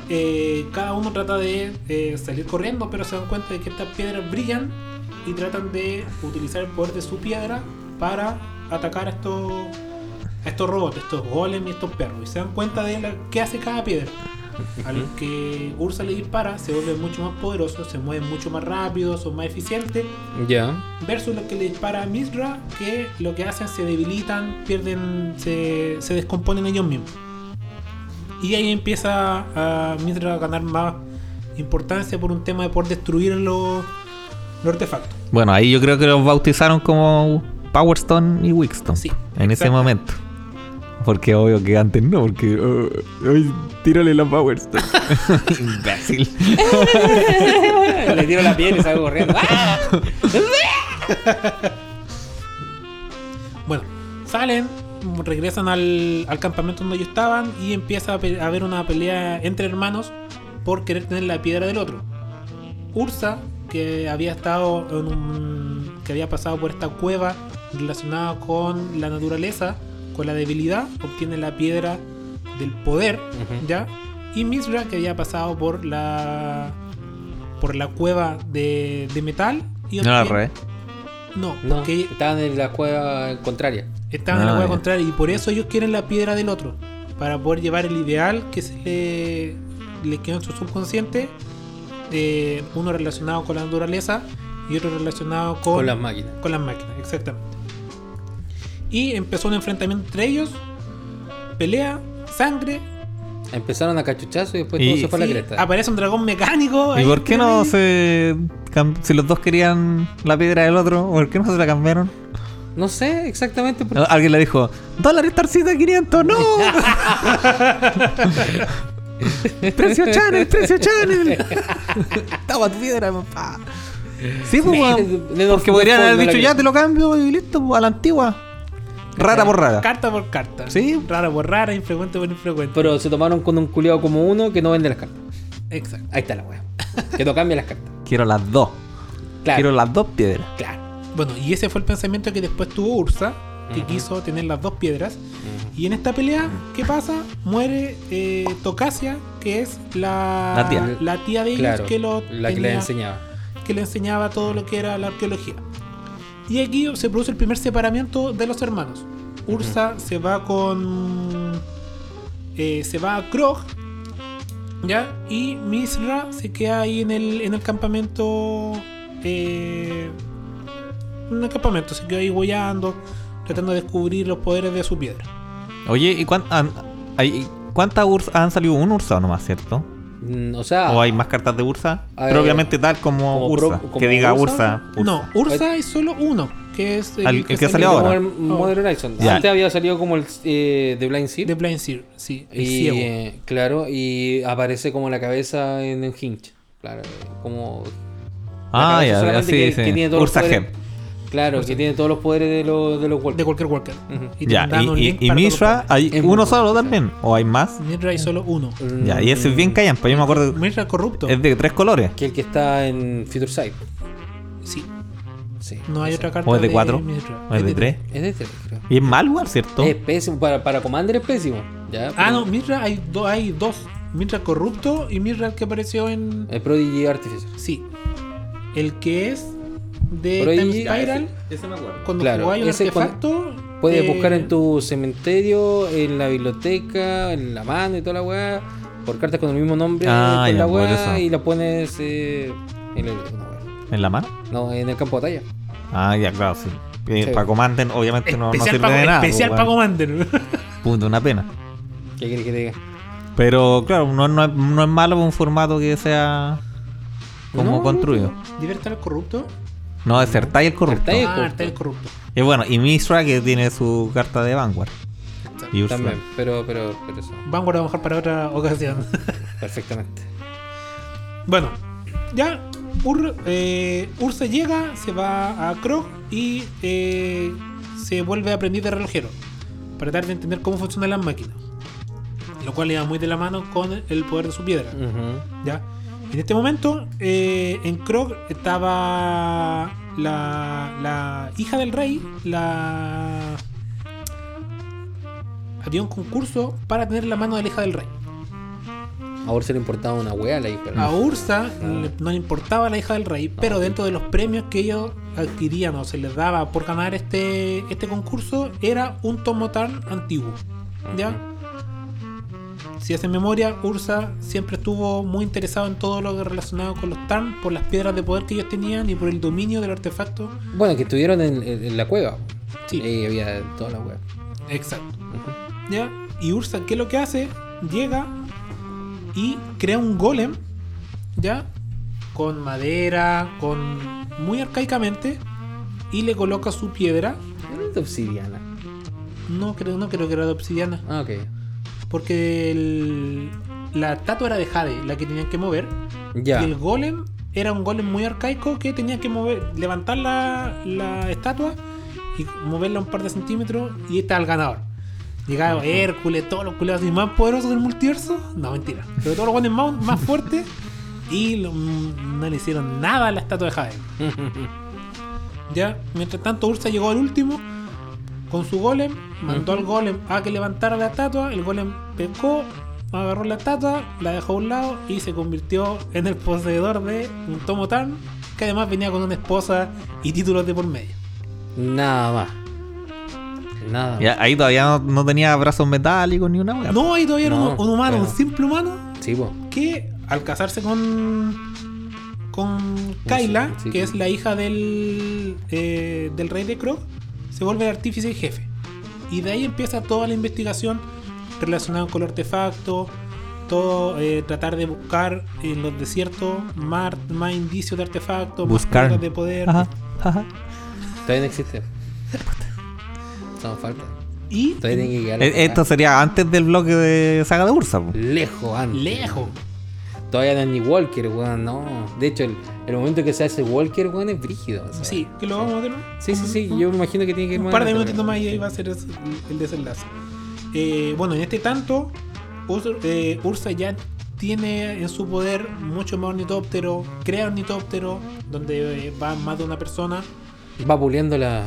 Eh, cada uno trata de eh, salir corriendo, pero se dan cuenta de que estas piedras brillan y tratan de utilizar el poder de su piedra para atacar a estos, a estos robots, estos golems y estos perros. Y se dan cuenta de la, qué hace cada piedra. A los que Ursa le dispara, se vuelven mucho más poderosos, se mueven mucho más rápido, son más eficientes. Ya. Versus los que le dispara a Misra, que lo que hacen se debilitan, pierden, se, se descomponen ellos mismos. Y ahí empieza a Misra a ganar más importancia por un tema de poder destruir los, los artefactos. Bueno, ahí yo creo que los bautizaron como Power Stone y Wixton. Sí, en ese momento. Porque obvio que antes no, porque. uh, ay, tírale la Power Stone. Imbécil. Le tiro la piel y salgo corriendo. ¡Ah! Bueno, salen, regresan al, al campamento donde ellos estaban y empieza a, a haber una pelea entre hermanos por querer tener la piedra del otro. Ursa, que había estado en un. que había pasado por esta cueva relacionada con la naturaleza, con la debilidad, obtiene la piedra del poder. ¿ya? Y Misra, que había pasado por la. por la cueva de, de metal. Y No la re. No, No, porque estaban en la cueva contraria. Estaban en la Ah, hueá ya. contraria y por eso ellos quieren la piedra del otro. Para poder llevar el ideal que se le, le quedó en su subconsciente. eh, uno relacionado con la naturaleza y otro relacionado con, Con las máquinas. con las máquinas, exactamente. Y empezó un enfrentamiento entre ellos. Pelea, sangre. Empezaron a cachuchazo y después Y- todo se fue a la sí, cresta. aparece un dragón mecánico. ¿Y por qué no ahí. se. Si los dos querían la piedra del otro, ¿por qué no se la cambiaron? No sé exactamente por Alguien le dijo, dólar Starcita 500, no. precio channel, precio channel. Toma tu piedra, papá. Sí, pues, Porque podrían haber dicho, ya te lo cambio y listo, pues, a la antigua. Rara por rara. Carta por carta. Sí. Rara por rara, infrecuente por infrecuente. Pero se tomaron con un culiado como uno que no vende las cartas. Exacto. Ahí está la wea. Que no cambia las cartas. Quiero las dos. Claro. Quiero las dos piedras. Claro. Bueno, y ese fue el pensamiento que después tuvo Ursa, que quiso tener las dos piedras. Y en esta pelea, ¿qué pasa? Muere eh, Tocasia, que es la, La tía. la tía de ellos Claro. que, lo la que les enseñaba. que le enseñaba todo lo que era la arqueología. Y aquí se produce el primer separamiento de los hermanos. Ursa se va con. eh, se va a Krog. ¿Ya? Y Misra se queda ahí en el, en el campamento. eh, en el campamento, se queda ahí boyando, tratando de descubrir los poderes de su piedra. Oye, ¿y cuántas Ursa han salido? Un Ursa nomás, ¿cierto? Mm, O sea, ¿O hay más cartas de Ursa? Ah, Pero eh, obviamente tal como, como Ursa. pro- como que diga Ursa. Ursa. Ursa. No, Ursa hay solo uno, que es Al- el que salió salió como ahora. el Modern Horizon. Ya. Antes había salido como el eh, The Blind Seed. de Blind Seer, sí, el y, ciego. eh, claro, y aparece como la cabeza en el hinge. Claro, como. Ah, ya, solamente sí, que- sí. que tiene Ursa Gem. Claro, que tiene todos los poderes de los, de los de Walkers. cualquier Walker. Y Ya, y, y, y Mishra, ¿hay Es uno solo también? ¿O hay más? Mishra hay solo uno. Mm, Ya, y ese es bien callampa. Yo me acuerdo. Mishra corrupto. Es de tres colores. Que el que está en Future Sight. Sí, Sí. no hay ese. otra carta. ¿O es de cuatro? Mishra. ¿O es de tres? Es de tres, creo. Y es mal, igual, ¿cierto? Es pésimo. Para, para Commander es pésimo. ¿ya? Ah, Pero no, Mishra hay, do- hay dos. Mishra corrupto y Mishra el que apareció en. El Prodigy Artificer. Sí. El que es de Prodigy- Time Spiral. Ese me acuerdo. Cuando Claro, jugáis un ese cuando- artefacto. Puedes eh, buscar en tu cementerio, en la biblioteca, en la mano y toda la weá. Por cartas con el mismo nombre Ah, con la weá y la pones eh, en, el, no, weá. ¿En la mano? No, en el campo de batalla. Ah, ya, claro, sí. Eh, Sí. Para Commander, obviamente no, no sirve de nada. especial pues, para weón. Commander. Punto, una pena. ¿Qué quieres que te diga? Pero claro, no, no, es- no es malo un formato que sea como No, construido. ¿Libertar el corrupto? No, es Ertai el corrupto. El Ah, corrupto. está el corrupto. Y bueno, y Mishra que tiene su carta de Vanguard. Y. También, pero, pero, pero eso. Vanguard a lo mejor para otra ocasión. Perfectamente. Bueno, ya Ur, eh, Ursa llega, se va a Krog y eh, se vuelve aprendiz de relojero para tratar de entender cómo funcionan las máquinas. Lo cual le da muy de la mano con el poder de su piedra. ¿ya? En este momento, eh, en Krog estaba la, la hija del rey, la... Había un concurso para tener la mano de la hija del rey. Ahora se le importaba una weá a la hija. A Ursa le- no le importaba la hija del rey, pero dentro de los premios que ellos adquirían o se les daba por ganar este, este concurso era un tomotarn antiguo. ¿Ya? Si hacen memoria, Ursa siempre estuvo muy interesado en todo lo relacionado con los Tarn por las piedras de poder que ellos tenían y por el dominio del artefacto. Bueno, que estuvieron en, en- en la cueva. Sí. Ahí había toda la weá. Exacto. ¿Ya? Y Ursa, ¿qué es lo que hace? Llega y crea un golem, ¿ya? Con madera, con. muy arcaicamente, y le coloca su piedra. Era de obsidiana. No creo, no creo que era de obsidiana, Ah, ok. Porque el- la estatua era de Jade, la que tenían que mover. Ya. Y el golem era un golem muy arcaico que tenía que mover, levantar la, la estatua y moverla un par de centímetros y está el ganador. Llegaba Hércules, todos los culeros más poderosos del multiverso. No, mentira. Pero todos los guanes más, más fuertes Y lo- no le hicieron nada a la estatua de Jade. Ya, mientras tanto Ursa llegó al último con su golem, mandó al golem a que levantara la estatua, el golem pecó, agarró la estatua, la dejó a un lado y se convirtió en el poseedor de un Tomo Tan, que además venía con una esposa y títulos de por medio. Nada más. Nada Ya, ahí todavía no, no tenía brazos metálicos ni una wea. No, ahí todavía era No, un, un humano, un simple humano, más. Sí, po. que al casarse con con Kyla, sí, que sí. es la hija del eh, del rey de Krog, se vuelve el artífice y jefe. Y de ahí empieza toda la investigación relacionada con el artefacto, todo eh, tratar de buscar en los desiertos más, más indicios de artefactos, más Buscar. piedras de poder. Ajá, ajá. Todavía no existe. Estamos falta. Y Todavía tiene que llegar a Eh, Esto sería antes del bloque de saga de Ursa. po. lejos antes. lejos. Todavía ni Walker, weón, no. De hecho, el, el momento que se hace Walker, weón, es brígido. o sea. Sí, que lo vamos a ver. Sí, sí, sí. Yo me imagino que tiene que ir un par de minutitos más y ahí va a ser el desenlace. Eh, bueno, en este tanto, Urs- eh, Ursa ya tiene en su poder mucho más ornitóptero, crea ornitóptero, donde eh, va más de una persona. Va puliendo la.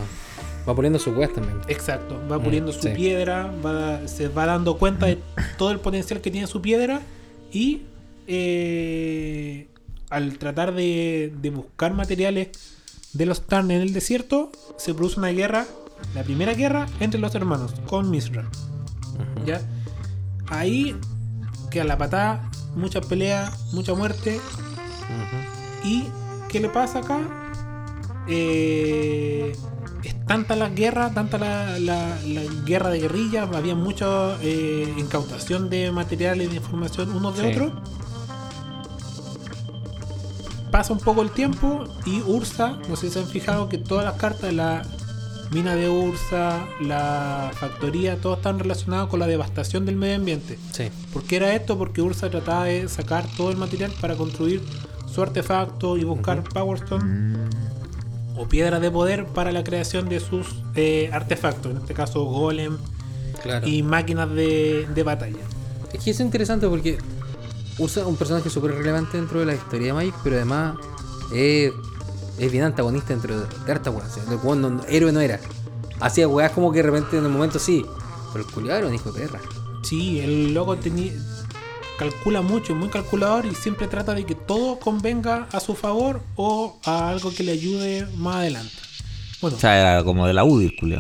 Va puliendo su weas también. Exacto, va puliendo su sí. piedra, va- se va dando cuenta de todo el potencial que tiene su piedra y eh, al tratar de, de buscar materiales de los Tarn en el desierto, se produce una guerra, la primera guerra entre los hermanos con Misra. ¿Ya? Ahí queda la patada, muchas peleas, mucha muerte. ¿Y qué le pasa acá? Eh, es tanta la guerra, tanta la, la- la guerra de guerrilla, había mucha eh, incautación de materiales, de información unos de Sí. otros. Pasa un poco el tiempo y Ursa, no sé si se han fijado que todas las cartas de la mina de Ursa, la factoría, todos están relacionados con la devastación del medio ambiente. Sí. ¿Por qué era esto? Porque Ursa trataba de sacar todo el material para construir su artefacto y buscar Power Stone o piedras de poder para la creación de sus eh, artefactos, en este caso golem Claro. y máquinas de, de batalla. Es que es interesante porque usa un personaje súper relevante dentro de la historia de Magic, pero además es, es bien antagonista dentro de, de harta weas. O sea, el weón no- héroe no era. Hacía weas como que de repente en el momento sí, pero el culiado era un hijo de perra. Sí, el loco tenía, calcula mucho, es muy calculador y siempre trata de que todo convenga a su favor o a algo que le ayude más adelante. Bueno, O sea, era como de la UDI, el culio.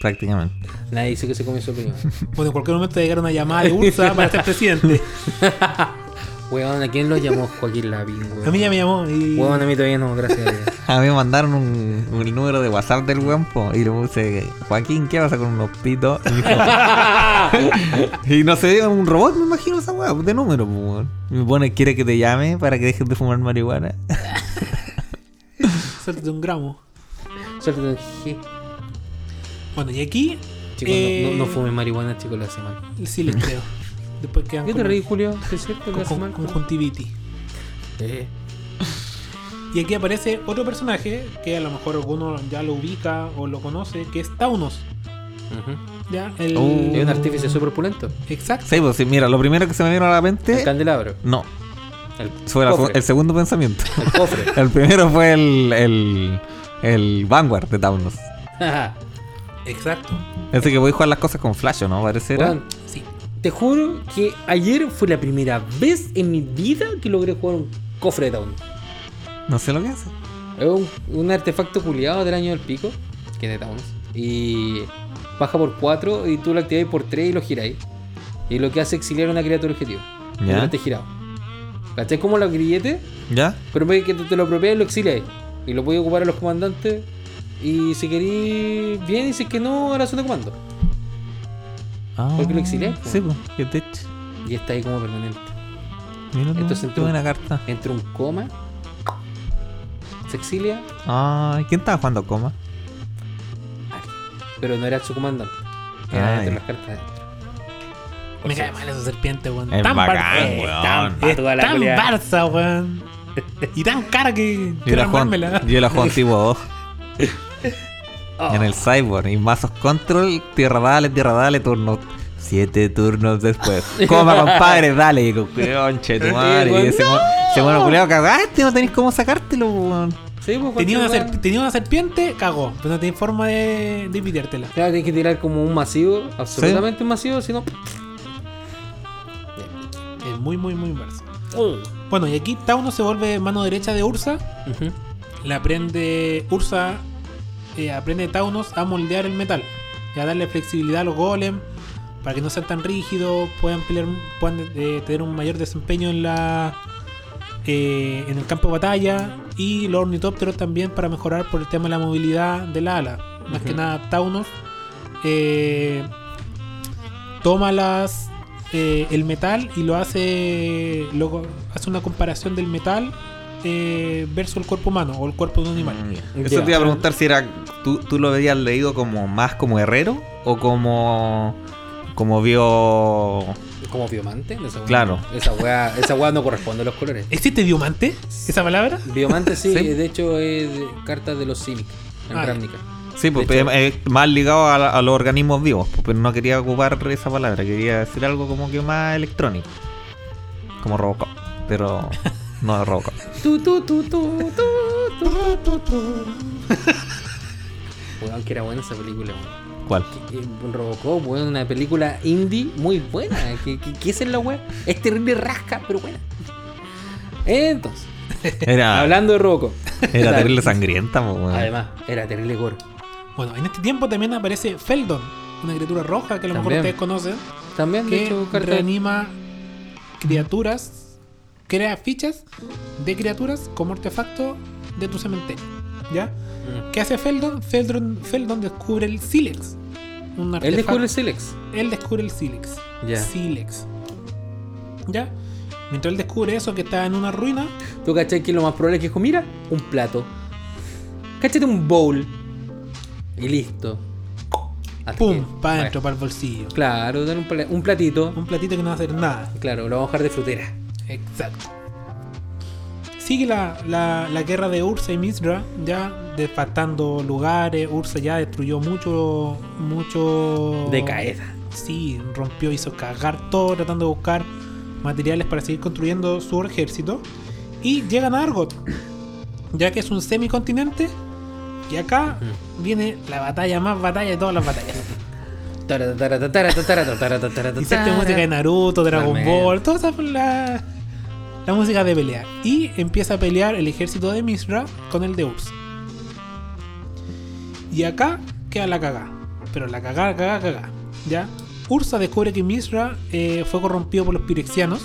Prácticamente. Nadie dice que se comió su opinión. bueno, en cualquier momento llegar una llamada de Ursa para ser presidente. Weón, ¿a quién lo llamó Joaquín Lavín, weón? A mí ya me llamó y Weón, a mí todavía no, gracias a Dios. A mí me mandaron un, número de WhatsApp del weón po, y le puse, Joaquín, ¿qué pasa con unos pitos? Y, no sé, un robot, me imagino esa weá, de número, po, weón. Me pone, quiere que te llame para que dejes de fumar marihuana. suéltate un gramo. Suéltate un G. Bueno, y aquí Chicos, Eh, no, no, no fumen marihuana, chicos, lo hace mal. sí les creo. Después quedan ¿Qué te reí, Julio? ¿Es cierto que con, con- conjuntivitis. Eh, Y aquí aparece otro personaje que a lo mejor alguno ya lo ubica o lo conoce, que es Taunos. ujú. ¿ya? El... Oh. Es un artífice súper opulento. Exacto. Sí, pues sí, mira, lo primero que se me vino a la El mente, candelabro. no, El fue la- el segundo pensamiento. El cofre. El primero fue el, el, el Vanguard de Taunos. Exacto. Ese que voy a jugar las cosas con Flash, ¿o ¿no? Parece era. Weón, Sí. te juro que ayer fue la primera vez en mi vida que logré jugar un cofre de Town. No sé lo que hace. Es un, un artefacto culiado del año del pico, que es de Towns. Y baja por 4 y tú lo activáis por 3 y lo giráis. Y lo que hace es exiliar una criatura objetivo. Ya. Delante girado. ¿Cachai? Como los grilletes, ¿Ya? pero en vez de que te lo apropies, lo exiliáis. Y lo puedes ocupar a los comandantes. Y si queréis bien, y si es que no, a la zona de comando. Ah, Porque lo exilié. Sí, pues, que te Y está ahí como permanente. Mira, Entonces tú- buena carta. Entre un coma, se exilia, Ay, ¿quién estaba jugando coma? pero no era su comandante. Era Ah, entre ya. las cartas adentro. Me cae mal esa serpiente, weón. Es tan bacán, Barça, weón. Tan, es tan. Barça, weón. Y tan cara que Yo la juego, armármela. Oh. en el Cyborg. Y mazos control, tierra dale, tierra dale, turno Siete turnos después. Coma, compadre, dale. Y con conche tu madre. Y ese, mo- ese mono culiao cagaste, no tenéis cómo sacártelo, weón. Sí, pues, Tenía una, serp- tenía una serpiente, cagó. Pero no tiene forma de, de piteártela. Claro, tienes que tirar como un masivo, absolutamente masivo, si no. Es muy, muy, muy inverso. Bueno, y aquí Tauno se vuelve mano derecha de Ursa. Ujú. Le aprende. Ursa eh, aprende Taunos a moldear el metal. Y a darle flexibilidad a los golem. Para que no sean tan rígidos. Puedan pelear. Puedan eh, tener un mayor desempeño en la. eh, en el campo de batalla. Y los ornitópteros también para mejorar por el tema de la movilidad del ala. Más que nada, Taunos. eh, toma las. el metal y lo hace. Luego hace una comparación del metal eh, versus el cuerpo humano o el cuerpo de un animal. Eso Ya. te iba a preguntar si era. ¿tú, tú lo habías leído como más como herrero o como. como vio. Como biomante. Esa Claro. Esa weá, esa weá no corresponde a los colores. ¿Existe diamante? ¿Esa palabra? Biomante sí, Sí. de hecho es de- carta de los Simic en Ah. Sí, pues hecho- es más ligado a, a los organismos vivos, pues, pero no quería ocupar esa palabra, quería decir algo como que más electrónico. Como Robocop, pero no de Robocop. Tu, tu, tu, tu, tu, tu, tu. Weón, que era buena esa película, weón. ¿Cuál? Robocop, weón, una película indie muy buena. ¿Qué, qué, qué es en la web? Es terrible rasca, pero buena. Entonces, Era, hablando de Robocop. era terrible sangrienta, weón. Además, era terrible gore. Bueno, en este tiempo también aparece Feldon, una criatura roja que a lo mejor También. ustedes conocen, También, de que hecho, carta. reanima criaturas, crea fichas de criaturas como artefacto de tu cementerio. ¿Ya? Mm. ¿Qué hace Feldon? Feldon, Feldon descubre el Silex. Un Él descubre el Silex. él descubre el Silex. Ya. Silex. ¿Ya? Mientras él descubre eso que está en una ruina, ¿Tú cachai que lo más probable es que dijo, mira, un plato. Cáchate un bowl. Y listo. Hasta ¡pum! para adentro, para el bolsillo. Claro, un platito. Un platito que no va a hacer nada. Claro, lo vamos a dejar de frutera. Exacto. Sigue la, la, la guerra de Ursa y Misra, ya devastando lugares. Ursa ya destruyó mucho. mucho. De caída. Sí, rompió, hizo cagar todo, tratando de buscar materiales para seguir construyendo su ejército. Y llegan a Argot, ya que es un semicontinente. Y acá viene la batalla más batalla de todas las batallas. Inserte música de Naruto, Dragon. Ball, toda esa la, la música de pelea. Y empieza a pelear el ejército de Misra con el de Ursa. Y acá queda la cagada. Pero la cagada, cagada, cagada. ¿Ya? Ursa descubre que Misra eh, fue corrompido por los pirexianos.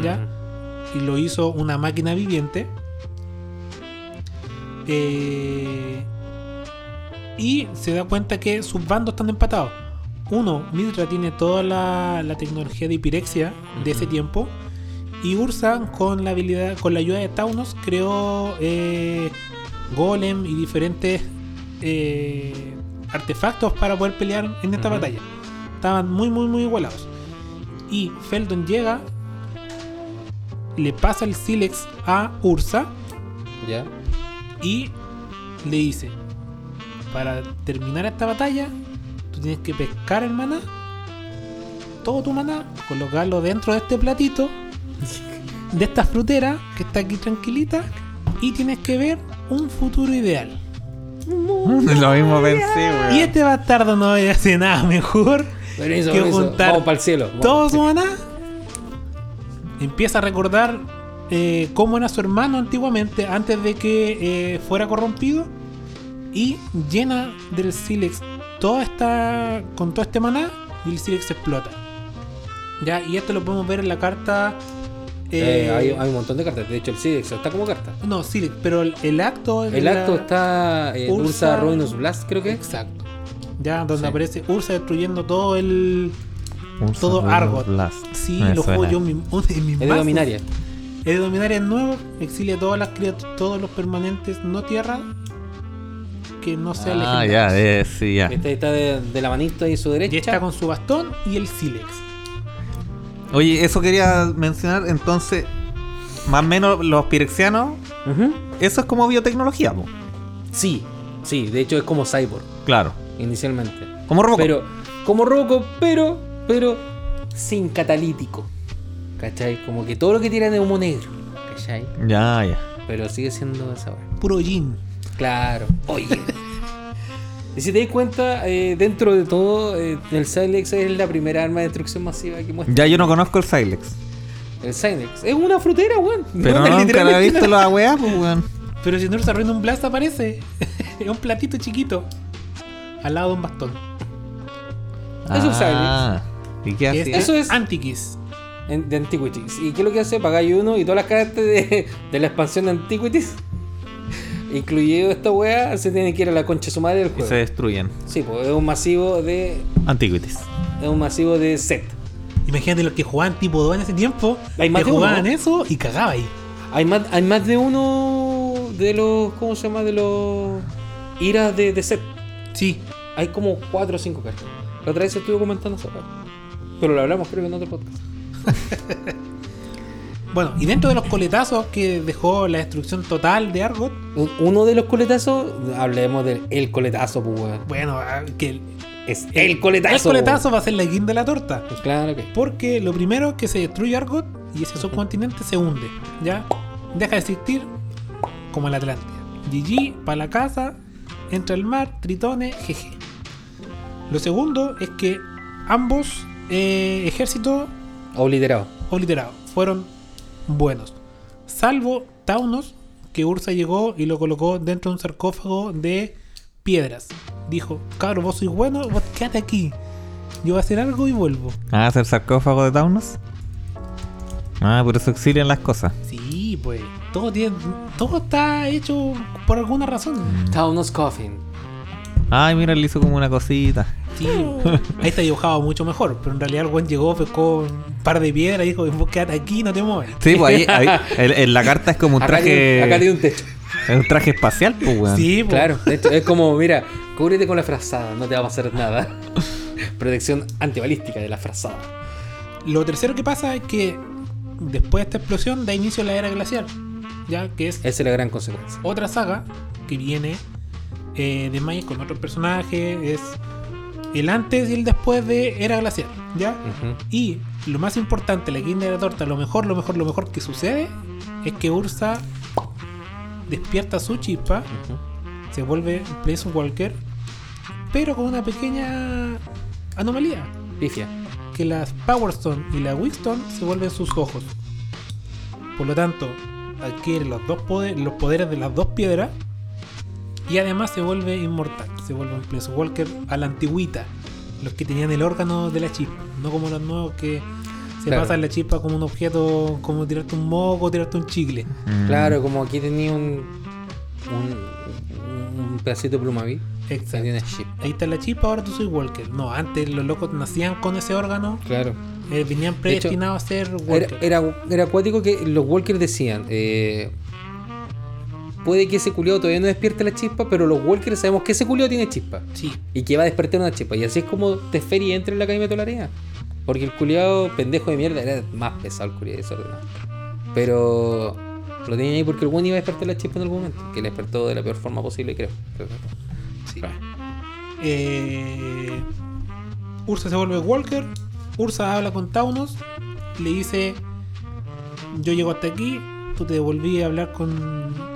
¿Ya? Y lo hizo una máquina viviente. Eh, y se da cuenta que sus bandos están empatados. Uno, Midra tiene toda la, la tecnología de Pirexia de ese tiempo. Y Ursa, con la habilidad, con la ayuda de Taunos, creó eh, Golem y diferentes eh, artefactos para poder pelear en esta batalla. Estaban muy, muy, muy igualados. Y Feldon llega, le pasa el Silex a Ursa Ya. y le dice: Para terminar esta batalla, tú tienes que pescar el maná, todo tu maná, colocarlo dentro de este platito, de esta frutera que está aquí tranquilita, y tienes que ver un futuro ideal. Lo mismo pensé, weón. Y este bastardo no hace nada mejor Permiso, que permiso. juntar Vamos para el cielo. Vamos. todo su maná. Empieza a recordar eh, cómo era su hermano antiguamente, antes de que eh, fuera corrompido. Y llena del Silex toda esta. con todo este maná. Y el Silex explota. Ya, y esto lo podemos ver en la carta. Eh, eh, hay, hay un montón de cartas. De hecho, el Silex está como carta. No, Silex, pero el, el acto. es El acto está en Ursa- Ursa Ruinous Blast, creo que. Exacto. Ya, donde Sí. aparece Ursa destruyendo todo el. Ursa todo Ruinous Argot. Blast. Sí, Me lo juego yo en mi, en mis Es de. Dominaria. El de Dominaria es nuevo, exilia todas las criat- todos los permanentes no tierra que no sean Ah, ya, eh, sí, ya. Este está de, de la manito y su derecha. Y está con su bastón y el Silex. Oye, eso quería mencionar, entonces, más o menos los pirexianos, eso es como biotecnología, po. Sí, sí. De hecho, es como Cyborg Claro. inicialmente. Como Robocop. Pero, como Robocop, pero pero sin catalítico. ¿Cachai? Como que todo lo que tiran es humo negro. ¿Cachai? Ya, ya. Pero sigue siendo esa weá. Puro gin. Claro. Oye. Y si te das cuenta, eh, dentro de todo, eh, el Silex es la primera arma de destrucción masiva que muestra. Ya yo no conozco el Silex. El Silex. Es una frutera, weón. Pero No, no, nunca la he visto la weá, pues, weón. Pero si no se arruina un blast aparece. es un platito chiquito. Al lado de un bastón. Es un Ah, ¿Y qué Que hacía? Eso es- Antiquies. en- de Antiquities. ¿Y qué es lo que hace? Pagáis uno y todas las cartas de, de la expansión de Antiquities, incluido esta weá, se tiene que ir a la concha de su madre del Y juego. se destruyen. Sí, pues es un masivo de. Antiquities. Es un masivo de set. Imagínate los que jugaban tipo 2 en ese tiempo. Hay más que de uno, jugaban ¿no? eso y cagaba ahí. Hay más, hay más de uno de los. ¿Cómo se llama? De los. Iras de, de set. Sí. Hay como 4 o 5 cartas. La otra vez estuve comentando esa parte. Pero lo hablamos creo que en otro podcast. Bueno, y dentro de los coletazos que dejó la destrucción total de Argot, Un- Uno de los coletazos, hablemos del el coletazo, pues weón. bueno, ah, que el, Es el coletazo. el coletazo va a ser la guinda de la torta. weón. Claro que. Porque lo primero es que se destruye Argot y ese subcontinente se hunde. ¿Ya? Deja de existir como la Atlántida. GG, para la casa, entra el mar, tritones, GG. Lo segundo es que ambos eh, ejércitos Obliterado. obliterados fueron buenos. Salvo Taunos, que Ursa llegó y lo colocó dentro de un sarcófago de piedras. Dijo, cabro, vos sois bueno, vos quédate aquí. Yo voy a hacer algo y vuelvo. Ah, hacer sarcófago de Taunos. Ah, por eso exilian las cosas. Sí, pues. Todo, tiene, todo está hecho por alguna razón. Taunus Coffin. Ay, mira, le hizo como una cosita. Sí, ahí está dibujado mucho mejor. Pero en realidad el buen llegó, pescó un par de piedras y dijo: Vos quédate aquí, no te mueves. Sí, pues ahí, ahí- en, en la carta es como un Acá tiene, acá traje. tiene un techo. Es un traje espacial, pues, weón. Sí, pues. Claro, de hecho, es como, mira, cúbrete con la frazada, no te va a pasar nada. Protección antibalística de la frazada. Lo tercero que pasa es que después de esta explosión da inicio a la era glacial. Ya que es Esa es la gran consecuencia. otra saga que viene eh, de Magic con otros personajes. Es el antes y el después de Era Glacial. ¿Ya? Y lo más importante, la guinda de la torta, lo mejor, lo mejor, lo mejor que sucede es que Ursa despierta su chispa, se vuelve Place Walker, pero con una pequeña anomalía. Pifia. Que las Power Stone y la Wickstone se vuelven sus ojos. Por lo tanto, adquiere los, dos poder- los poderes de las dos piedras y además se vuelve inmortal. Se vuelve un Place Walker a la antigüita. Los que tenían el órgano de la chispa, no como los nuevos que se Claro. pasan la chispa como un objeto, como tirarte un moco, tirarte un chicle. Mm. Claro, como aquí tenía un. Un, un pedacito de plumaví. Exacto. Tenía una chip. Ahí está la chispa, ahora tú soy Walker. No, antes los locos nacían con ese órgano, Claro. eh, venían predestinados a ser Era, Walker. era, era acuático que los Walkers decían. eh, puede que ese culiado todavía no despierte la chispa, pero los Walkers sabemos que ese culiado tiene chispa. Sí, Y que va a despertar una chispa. Y así es como Teferi entra en la Academia de Tolarea. Porque el culiado pendejo de mierda era más pesado el culiado desordenado. Pero lo tenía ahí porque el buen iba a despertar la chispa en algún momento. Que la despertó de la peor forma posible, creo. sí. Eh, Ursa se vuelve Walker. Ursa habla con Taunos. Le dice: Yo llego hasta aquí. Tú te volví a hablar con.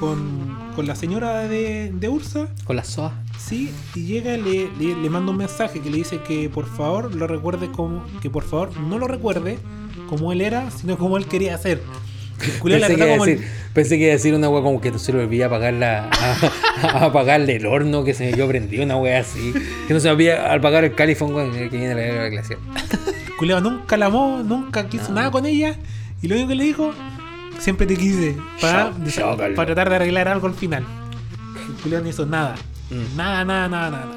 Con, con la señora de, de Ursa. Con la SOA. Sí, y llega y le, le, le manda un mensaje que le dice que por favor lo recuerde como. que por favor no lo recuerde como él era, sino como él quería ser. El Pensé que, como el- decir, pensé que iba a decir una wea como que no se le olvida apagar la, a, a apagarle el horno que se me quedó prendido, una wea así. Que no se olvida apagar el califón weón, que viene la era glacial. El culiao nunca la amó, nunca quiso No. nada con ella. Y lo único que le dijo, siempre te quise. Para, para tratar de arreglar algo al final. El culiao no hizo nada. Mm. Nada, nada, nada, nada.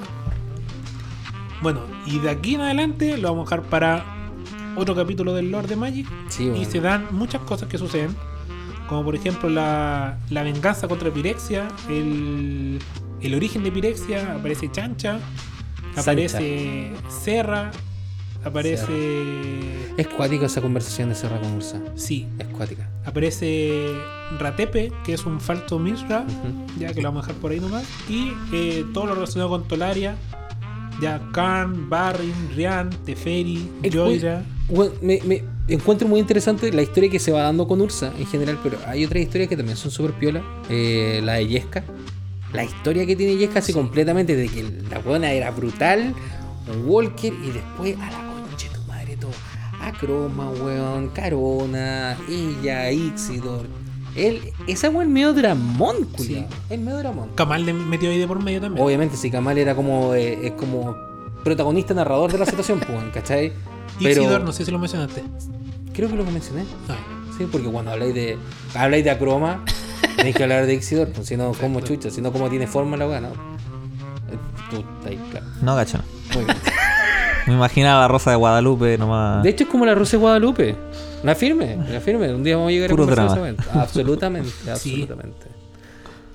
Bueno, y de aquí en adelante lo vamos a dejar para otro capítulo del Lord de Magic. Sí, Y se dan muchas cosas que suceden. Como por ejemplo la, la venganza contra Pirexia, el, el origen de Pirexia, aparece Chancha, aparece Serra, aparece... Es cuática esa conversación de Serra con Ursa. Sí, Es cuática. aparece Ratepe, que es un falso Misra, Ujú. ya que lo vamos a dejar por ahí nomás. Y eh, todo lo relacionado con Tolaria, Ya Karn, Barrin, Rian, Teferi. Bueno, me, me encuentro muy interesante la historia que se va dando con Ursa en general, pero hay otras historias que también son súper piola. Eh, la de Yesca. La historia que tiene Yesca así completamente de que la buena era brutal, Walker y después a la todo. A Croma, weón, Carona, ella, Ixidor. Él, esa weón medio dramón, culiao. El medio dramón. Kamal le metió ahí de por medio también. Obviamente, si Kamal era como, eh, es como protagonista narrador de la situación, pues, ¿cachai? Pero Isidor, no sé si lo mencionaste. creo que lo mencioné. Ay, Sí, porque cuando habláis de habláis de Acroma, tenéis que hablar de Ixidor, pues, si no, como chucha, si no, como tiene forma la weá, ¿no? Eh, Tú ahí, claro. No, cacho. no. Muy bien. Me imaginaba la rosa de Guadalupe nomás. De hecho, es como la Rosa de Guadalupe. La firme, la firme. Un día vamos a llegar Puro a conversar drama. momento. Absolutamente, absolutamente.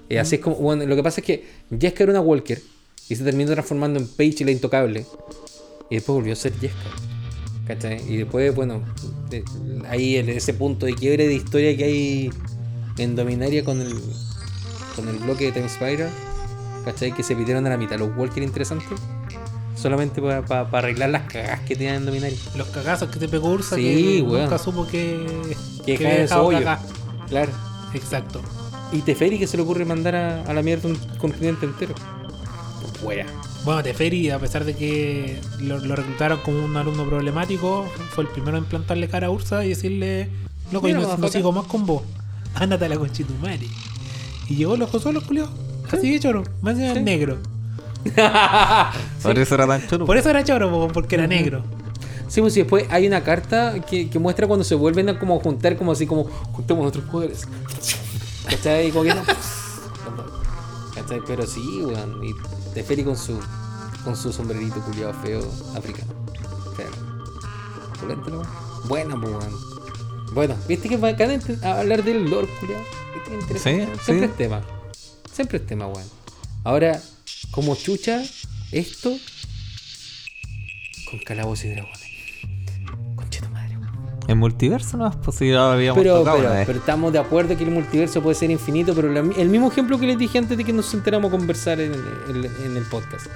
Y así es como. Bueno, lo que pasa es que Jeska era una Walker y se terminó transformando en Paige la Intocable. Y después volvió a ser Jeska. ¿Cachai? Y después, bueno, de- ahí el- ese punto de quiebre de historia que hay en Dominaria con el, con el bloque de Time Spiral. ¿Cachai? Que se pidieron a la mitad los Walker interesantes. Solamente para arreglar las cagas que tenían en Dominaria. los cagazos que te pegó Ursa Sí, que weón. nunca supo que, Que que cae dejado hoyo. Claro. Exacto. Y Teferi que se le ocurre mandar a, a la mierda un continente entero. Wea. Bueno, Teferi, a pesar de que lo, lo reclutaron como un alumno problemático, fue el primero en plantarle cara a Ursa y decirle, loco, yo Mira, no, no sigo más con vos. Ándate a la conchitumare. Y llegó los josos, culiados. Así de choro. Más Sí. negro. Por eso era tan choro. Por eso era choro, po, porque era negro. Sí, pues y después hay una carta que, que muestra cuando se vuelven a como juntar, como así como juntemos nuestros poderes. ¿Cachai? Como que no. ¿Cachai? Pero sí, weón. Y Teferi con su con su sombrerito culiado feo africano. Bueno, pues weón. Bueno, viste que es bacán hablar del lore, culiado. Sí, Siempre sí. es tema. Siempre es tema, weón. Ahora, como chucha, esto con calabozos y dragones. Concha tu madre. En multiverso no es posible, habíamos Pero, tocado pero, estamos de acuerdo que el multiverso puede ser infinito, pero la- el mismo ejemplo que les dije antes de que nos enteramos a conversar en, el- en el podcast.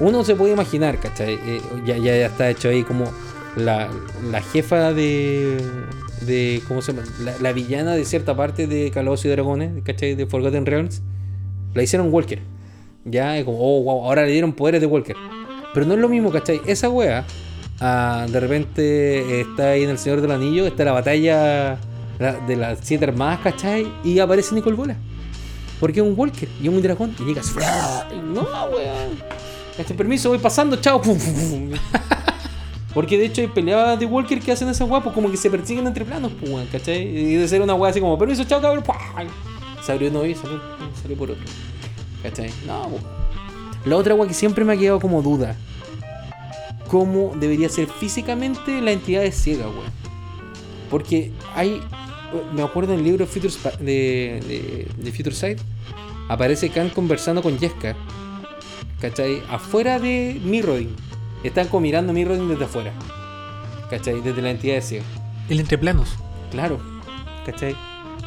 Uno se puede imaginar, ¿cachai? Eh, ya, ya está hecho ahí como la, la jefa de, de. ¿Cómo se llama? La, la villana de cierta parte de Calabozos y Dragones, ¿cachai? De Forgotten Realms. La hicieron Walker. Ya, es como, oh, wow, ahora le dieron poderes de Walker. Pero no es lo mismo, ¿cachai? Esa wea, ah, de repente está ahí en El Señor del Anillo, está la batalla la- de las siete armadas, ¿cachai? Y aparece Nicole Bola. Porque es un Walker y es un dragón. Y llegas, no, weón. Este permiso, voy pasando, chao. Porque de hecho hay peleadas de Walker que hacen esas guapos, como que se persiguen entre planos, pues, ¿cachai? Y de ser una wea así como, permiso, chao, cabrón. Se abrió uno y salió, salió por otro. ¿Cachai? No. La otra wea que siempre me ha quedado como duda. ¿Cómo debería ser físicamente la entidad de ciega, weón? Porque hay. Me acuerdo en el libro Future de, de, de Future Sight. Aparece Khan conversando con Jeska. ¿Cachai? Afuera de Mirrodin. Están como mirando Mirrodin desde afuera. ¿Cachai? Desde la entidad de ciega. El entreplanos. Claro. ¿Cachai?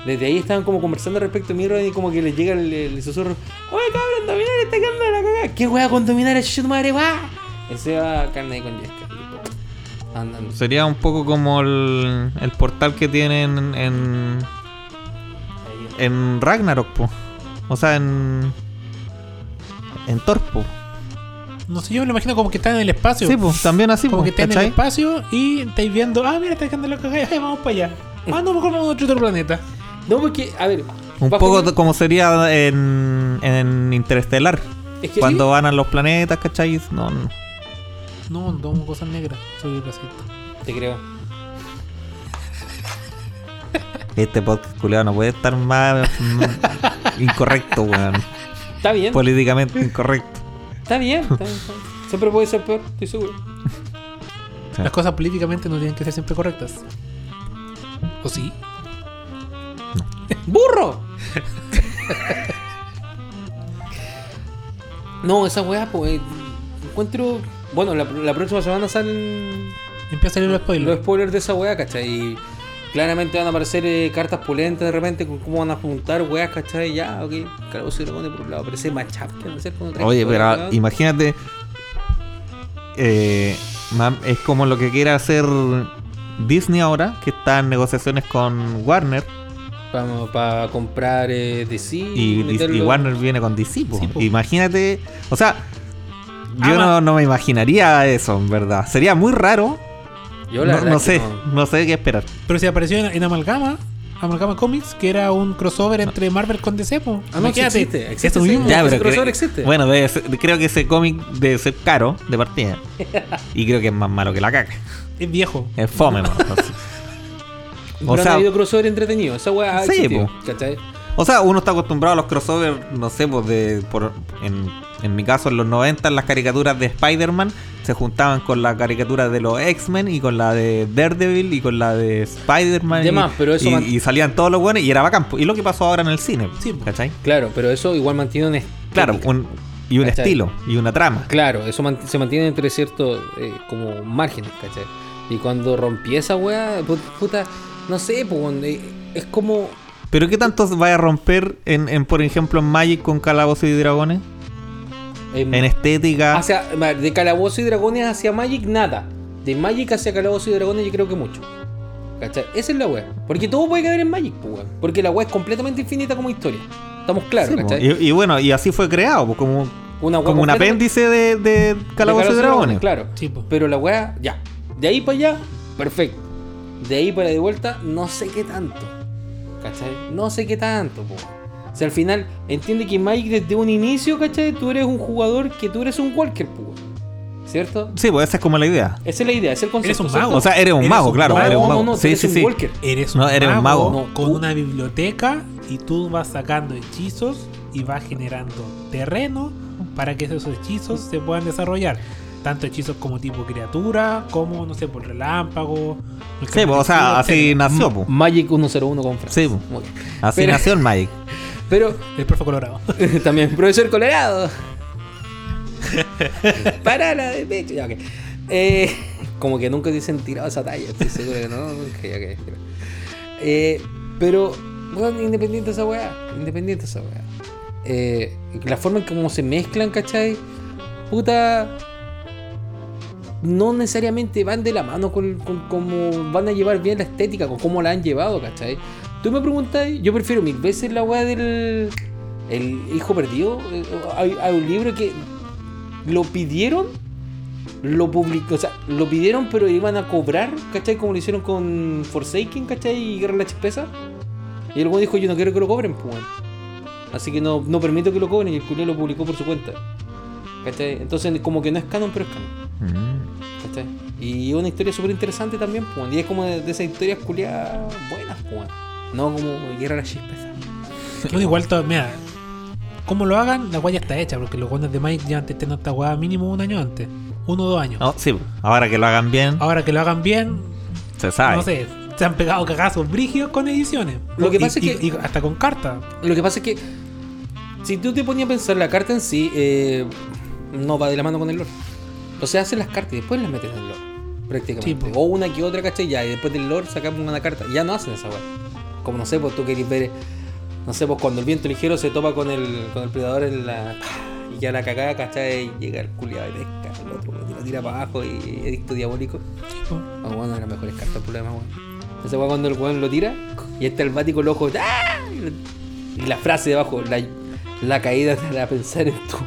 Desde ahí estaban como conversando respecto a Mirrodin y como que les llega el, el susurro. Oye cabrón, dominar está quedando la cagada. ¿Qué wea con dominar a tu madre va? Ese va carne con Jeska. Y, Andan. Sería un poco como el, el portal que tienen en, en Ragnarok, po. O sea, en. En Torpo. No sé, yo me lo imagino como que está en el espacio. Sí, pues, también así, como po, que está en el espacio y estáis viendo, ah, mira, está dejando la cagada, ay, vamos para allá. Ah, no, mejor vamos a otro planeta. No, porque, a ver. Un poco como sería en, en Interestelar. Es que Cuando sí, van a los planetas, ¿cachai? No, no. No, no tomo cosas negras, soy racista. Te creo. Este podcast culiado no puede estar más incorrecto, weón. Está bien. Políticamente incorrecto. Está bien. Está bien, está bien. Siempre puede ser peor, estoy seguro. Sí. Las cosas políticamente no tienen que ser siempre correctas. ¿O sí? ¡Burro! no, esa weá, pues. Encuentro. Bueno, la, la próxima semana salen Empieza a salir los spoilers. los spoilers de esa weá, ¿cachai? Y claramente van a aparecer eh, cartas pulentas de repente con cómo van a juntar weas, ¿cachai? Ya, ok. Calabozos y dragones por un lado. Parece matchup que van a hacer con otra Oye, pero imagínate eh, es como lo que quiere hacer Disney ahora, que está en negociaciones con Warner. Para comprar eh, DC Y, Warner viene con DC. po. Sí, po. Imagínate, o sea, yo no, no me imaginaría eso, en verdad. Sería muy raro. Yo la No, verdad sé, no sé qué esperar. Pero si apareció en, en Amalgama, Amalgama Comics, que era un crossover entre Marvel con DC, po. Ah, no, existe, existe eso ese- mismo. Ya, pero ese crossover cre- existe. Bueno, debe ser- creo que ese cómic debe ser caro de partida. y creo que es más malo que la caca. Es viejo. Es fome, o han sea- habido crossover entretenido. Esa weá Sí. ¿cachai? O sea, uno está acostumbrado a los crossovers, no sé, pues de, por, en, en mi caso en los 90 las caricaturas de Spider-Man se juntaban con la caricatura de los X-Men y con la de Daredevil y con la de Spider-Man. De y, más, pero eso y, y salían todos los buenos y era bacán. Y lo que pasó ahora en el cine, Sí. ¿cachai? Claro, pero eso igual mantiene un estética. Claro, un, y un ¿Cachai? estilo y una trama. Claro, eso man- se mantiene entre ciertos eh, como márgenes, ¿cachai? Y cuando rompí esa weá, pu- puta, no sé, pues, eh, es como... Pero ¿qué tanto vaya a romper en, en, por ejemplo, en Magic con Calabozos y Dragones? em, En estética. hacia, de Calabozo y Dragones hacia Magic, nada. De Magic hacia Calabozo y Dragones yo creo que mucho. ¿Cachai? Esa es la weá. Porque todo puede quedar en Magic, pues, weón. Porque la weá es completamente infinita como historia. Estamos claros, Sí. ¿cachai? y, y bueno, y así fue creado, pues, como, Una como un apéndice de, de Calabozos y Dragones. Claro. Sí, po. Pero la weá, ya. De ahí para allá, perfecto. De ahí para de vuelta, no sé qué tanto. ¿Cachai? No sé qué tanto, po. O sea, al final, entiende que Mike desde un inicio, ¿cachai? Tú eres un jugador que tú eres un Walker, po. ¿Cierto? Sí, pues esa es como la idea. Esa es la idea, es el concepto. Eres un ¿cierto? mago. O sea, eres un Eres mago, un claro, mago. eres un No, mago. no, no, tú sí, eres sí, un sí. Walker. Eres un, No, eres un mago. No, con una biblioteca y tú vas sacando hechizos y vas generando terreno para que esos hechizos se puedan desarrollar. Tanto hechizos como tipo criatura, como, no sé, por relámpago. el Sí, pues, o sea, así etcétera. nació, pues. Magic 101 con Francia. Sí, po. Muy bien. Así Pero- nació el Magic. Pero El profe Colorado. También, profesor Colorado. Para la de pecho. Ya. Eh, como que nunca dicen tirado esa talla, estoy seguro que no. Eh, pero, bueno, independiente de esa weá. Independiente de esa weá. Eh, la forma en cómo se mezclan, ¿cachai? Puta. No necesariamente van de la mano con, cómo van a llevar bien la estética, con cómo la han llevado, ¿cachai? Tú me preguntas, yo prefiero mil veces la weá del. El hijo perdido. Eh, Hay, hay un libro que lo pidieron, lo publicó, o sea, lo pidieron, pero iban a cobrar, ¿cachai? Como lo hicieron con Forsaken, ¿cachai? Y Guerra de la Chispeza. Y el weón dijo: Yo no quiero que lo cobren, pues. Así que no, no permito que lo cobren. Y el culé lo publicó por su cuenta, ¿cachai? Entonces, como que no es canon, pero es canon. Mm. ¿Cachai? Y es una historia súper interesante también, pues. Y es como de, de esas historias culiadas buenas, pues. No como Guerra de la Chispeza. Bueno, igual, todo, mira, como lo hagan, la guaya está hecha, porque los guantes de Mike ya antes tenían esta guaya mínimo un año antes. Uno o dos años. No, sí, ahora que lo hagan bien, Ahora que lo hagan bien, se sabe. no sé, se han pegado cagazos brígidos con ediciones. Lo que Y- pasa es y- que- y hasta con carta. Lo que pasa es que si tú te ponías a pensar la carta en sí, eh, no va de la mano con el lore. O sea, hacen las cartas y después las metes en el lore. Prácticamente. Sí, o una que otra, ¿cachai? Ya, y después del lore sacamos una carta. Ya no hacen esa weá. Como no sé, pues tú querés ver. No sé, pues cuando el viento ligero se topa con el, con el predador en la. Y ya la cagada, ¿cachai? Y llega el culiado y pesca. El otro lo tira para abajo y edicto diabólico. Tipo, Ah, bueno, de las mejores cartas, problema, weón. Ese weón cuando el weón lo tira y está el bático el ojo. ¡ah! Y la frase debajo, la, la caída te hará pensar en tu,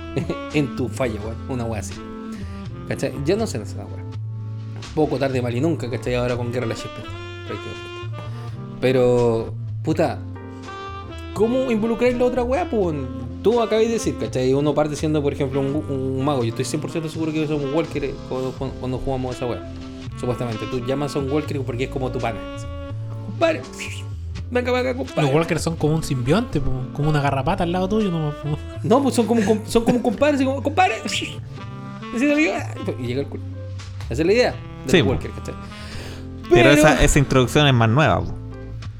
en tu falla, weón. Una weá así. ¿Cachai? Ya no sé en esa weá. Poco tarde, mal y nunca, ¿cachai? Ahora con guerra la chispa. Pero, puta, ¿cómo involucrar la otra weá? Pues tú acabas de decir, ¿cachai? Uno parte siendo, por ejemplo, un, un mago. Yo estoy 100% seguro que somos un walker eh, cuando, cuando jugamos esa weá. Supuestamente, tú llamas a un walker porque es como tu pana. Compadre, venga acá, compadre. los walkers son como un simbionte, como una garrapata al lado tuyo. No. No, pues son como, com- son como un compadre, así ayuda. Y llega el culo. Esa es la idea del Sí, walker, ¿cachai? Pero esa, esa introducción es más nueva.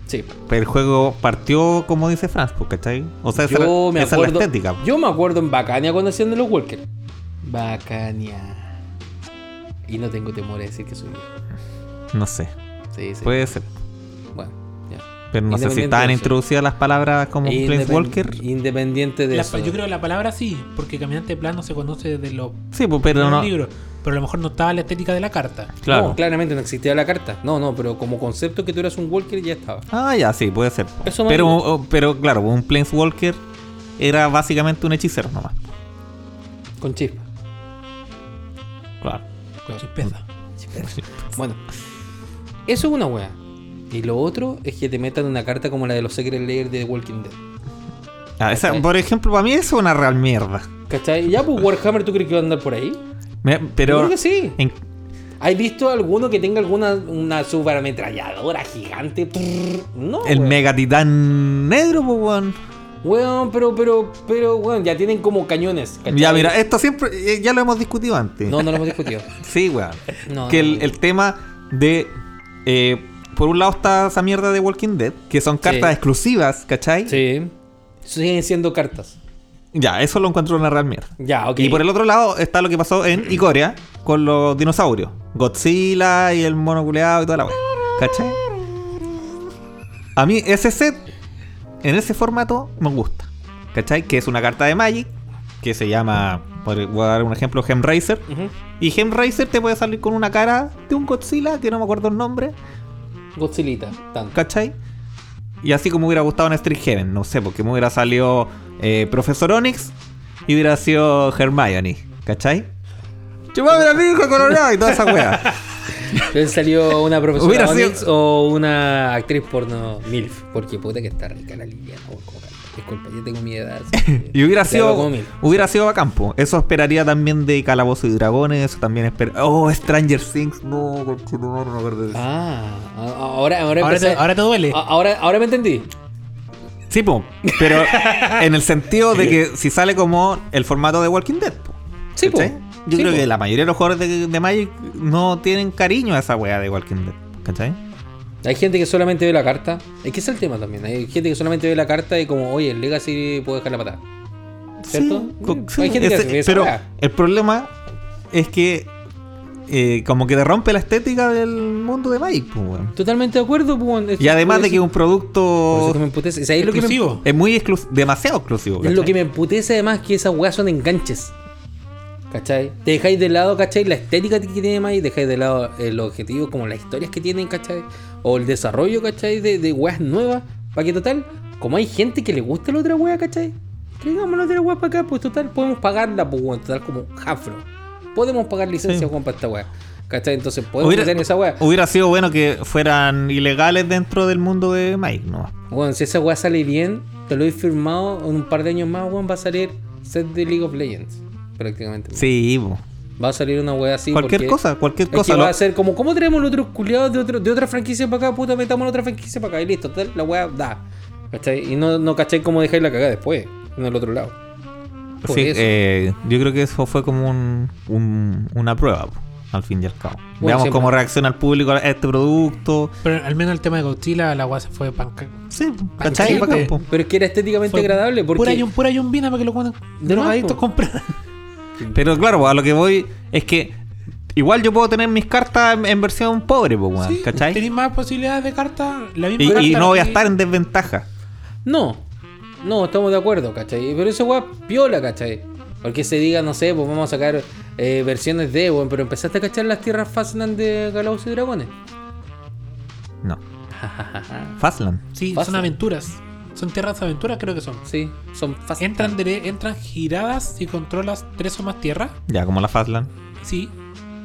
Sí. Pero el juego partió, como dice Franz, ¿cachai? O sea, esa, Yo me esa acuerdo. es la estética. Yo me acuerdo en Bacania cuando hacían de los walkers. Bacania. Y no tengo temor a decir que soy viejo. No sé, Sí, sí. puede ser. Pero no sé si estaban introducidas las palabras como Independ- Planeswalker. Independiente de La- eso. yo creo que la palabra sí, porque caminante plano se conoce desde los Sí, pues, pero no. libros. pero a lo mejor no estaba la estética de la carta. Claro. No, claramente no existía la carta. No, no, pero como concepto que tú eras un Walker ya estaba. Ah, ya, sí, puede ser. Eso pero, digo. o- pero claro, un Planeswalker era básicamente un hechicero nomás. Con chispa. Claro. Con chispeza. Bueno, eso es una wea. Y lo otro es que te metan una carta como la de los Secret Lair de The Walking Dead. Ah, por ejemplo, para mí eso es una real mierda. ¿Cachai? Ya, pues Warhammer, ¿tú crees que va a andar por ahí? Me- Yo pero creo que sí. en- ¿Has visto alguno que tenga alguna una superametralladora gigante? No. el weón. mega titán negro, pues, weón. Weón, pero, pero, pero, weón, ya tienen como cañones. ¿cachai? Ya, mira, esto siempre, eh, ya lo hemos discutido antes. No, no lo hemos discutido. Sí, weón. No, que no, el, no. el tema de. eh, por un lado está esa mierda de Walking Dead, que son cartas Sí. exclusivas, ¿cachai? Sí. Siguen siendo cartas. Ya, eso lo encuentro una real mierda. Ya, ok. Y por el otro lado está lo que pasó en Icoria con los dinosaurios. Godzilla y el mono culeado y toda la weá. ¿Cachai? A mí ese set, en ese formato, me gusta. ¿Cachai? Que es una carta de Magic, que se llama, voy a dar un ejemplo, Gemraiser. Ujú. Y Gemraiser te puede salir con una cara de un Godzilla, que no me acuerdo el nombre, Godzillita, tanto. ¿cachai? Y así como hubiera gustado en Street Heaven, no sé, porque me hubiera salido eh, Profesor Onyx y hubiera sido Hermione, ¿cachai? Chupame la hija colorada y toda esa wea. Entonces salió una profesora Hubiera sido- Onyx o una actriz porno MILF. Porque puta que está rica la Liliana. Disculpa, yo tengo mi edad. Y hubiera sido, hubiera sido bacán, po. Eso esperaría también de Calabozo y Dragones, eso también espera. Oh, Stranger Things, no, no acuerdo de eso. Ah, a- ahora, ahora, Ahora te, ahora te duele. a- ahora, ahora me entendí. Sí, po, pero en el sentido de que si sale como el formato de Walking Dead, po. Sí, po. Yo Sí, creo que la mayoría de los jugadores de, de Magic no tienen cariño a esa wea de Walking Dead. ¿Cachai? Hay gente que solamente ve la carta. Es que ese es el tema también. Hay gente que solamente ve la carta y como, oye, el Legacy puede dejar la patada. ¿Cierto? Sí, co- Hay sí, gente que esa pero el problema es que eh, como que te rompe la estética del mundo de Magic, pues, weón. Totalmente de acuerdo, pues. Y además de que es un producto que me emputece. O sea, ahí lo que me- Exclusivo. es muy exclus- demasiado exclusivo. Es lo que me emputece además que esas weas son enganches. ¿Cachai? Te dejáis de lado, ¿cachai? La estética que tiene Magic, dejáis de lado el objetivo, como las historias que tienen, ¿cachai? O el desarrollo, ¿cachai? De, de weas nuevas. Para que total, como hay gente que le gusta la otra wea, ¿cachai? Traigamos la otra wea para acá, pues total, podemos pagarla, pues weón, total, como Jafro. Podemos pagar licencia Sí. weón, para esta wea. ¿Cachai? Entonces podemos Hubiera, meter esa wea. hubiera sido bueno que fueran ilegales dentro del mundo de Magic, ¿no? Bueno, si esa weá sale bien, te lo he firmado, en un par de años más, weón, va a salir set de League of Legends. Prácticamente. Sí, po. Va a salir una weá así. cualquier porque cosa, cualquier Es que cosa. va a ser como, ¿cómo tenemos los otros culiados de, otro, de otra franquicia para acá? Puta, metamos la otra franquicia para acá y listo. La weá da. ¿Cachai? Y no, no cachai cómo dejáis la cagada después, en el otro lado. Por Sí, eso. eh, yo creo que eso fue como un, un- una prueba, al fin y al cabo. Veamos siempre. cómo reacciona el público a este producto. Pero al menos el tema de Godzilla, la weá se fue panca. Sí, ¿cachai? pues. Pero es que era estéticamente Fue agradable porque... Pura, yum- pura yumbina para que lo puedan De drogadictos más, po. comprar. Pero claro, a lo que voy es que igual yo puedo tener mis cartas en, en versión pobre, po, weón, Sí, ¿cachai? Tenéis más posibilidades de carta. La misma Y, carta y no voy a estar en desventaja. No, no, estamos de acuerdo, ¿cachai? Pero eso weá piola, ¿cachai? Porque se diga, no sé, pues vamos a sacar eh, versiones de, weón, pero empezaste a cachar las tierras Fastland de Calabozos y Dragones. No. Fastland. Sí, son aventuras. Son tierras de aventuras, creo que son. Sí, son Fastland. Entran, dere- entran giradas si controlas tres o más tierras. Ya, como la Fastland. Sí,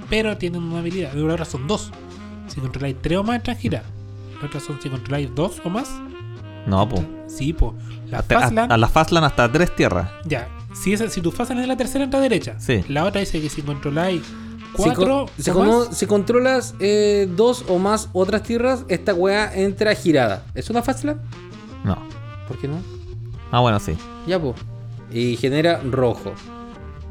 pero tienen una habilidad. Las otras son dos. Si controláis tres o más, entran giradas. Las otras son si controláis dos o más. No, po. Sí, pues. La a, Fastland. a la Fastland hasta tres tierras. Ya. Si, esa, si tu Fastland es la tercera, entra derecha. Sí. La otra dice que si controláis Si, cuatro con- si o cono- más, si controlas eh, dos o más otras tierras, esta weá entra girada. ¿Es una Fastland? No. ¿Por qué no? Ah, bueno, sí. Ya, pues. Y genera rojo.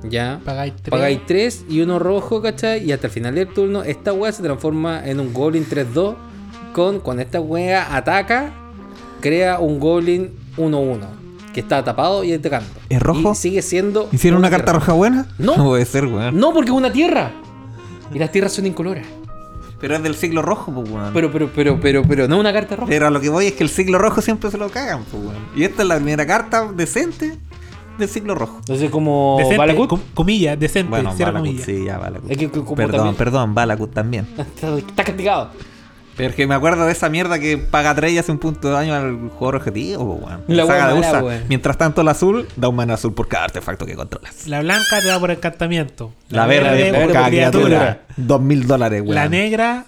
Ya. pagáis tres. Pagáis 3 y uno rojo, ¿cachai? Y hasta el final del turno, esta wea se transforma en un Goblin 3-2. Con cuando esta wea ataca, crea un Goblin 1-1. Que está tapado y atacando. ¿Es rojo? Y sigue siendo. ¿Hicieron una carta tierra. roja buena? No. No puede ser, weón. No, porque es una tierra. Y las tierras son incoloras. Pero es del siglo rojo, pues, weón. Pero, pero, pero, pero, pero, no una carta roja. Pero a lo que voy es que el siglo rojo siempre se lo cagan, pues, weón. Y esta es la primera carta decente del siglo rojo. Entonces, como Decente, Balakut. com- comillas, decente, Bueno, Balakut, comillas. sí, ya Balakut. Es que como Perdón, también- perdón, Balakut también. Está castigado. Pero es que me acuerdo de esa mierda que paga 3 y hace un punto de daño al jugador objetivo, weón. La Saga wea de Ursa. weón. Mientras tanto, el azul da un mana azul por cada artefacto que controlas. La blanca te da por encantamiento. La, verde, por cada criatura. Dos mil dólares, weón. La negra,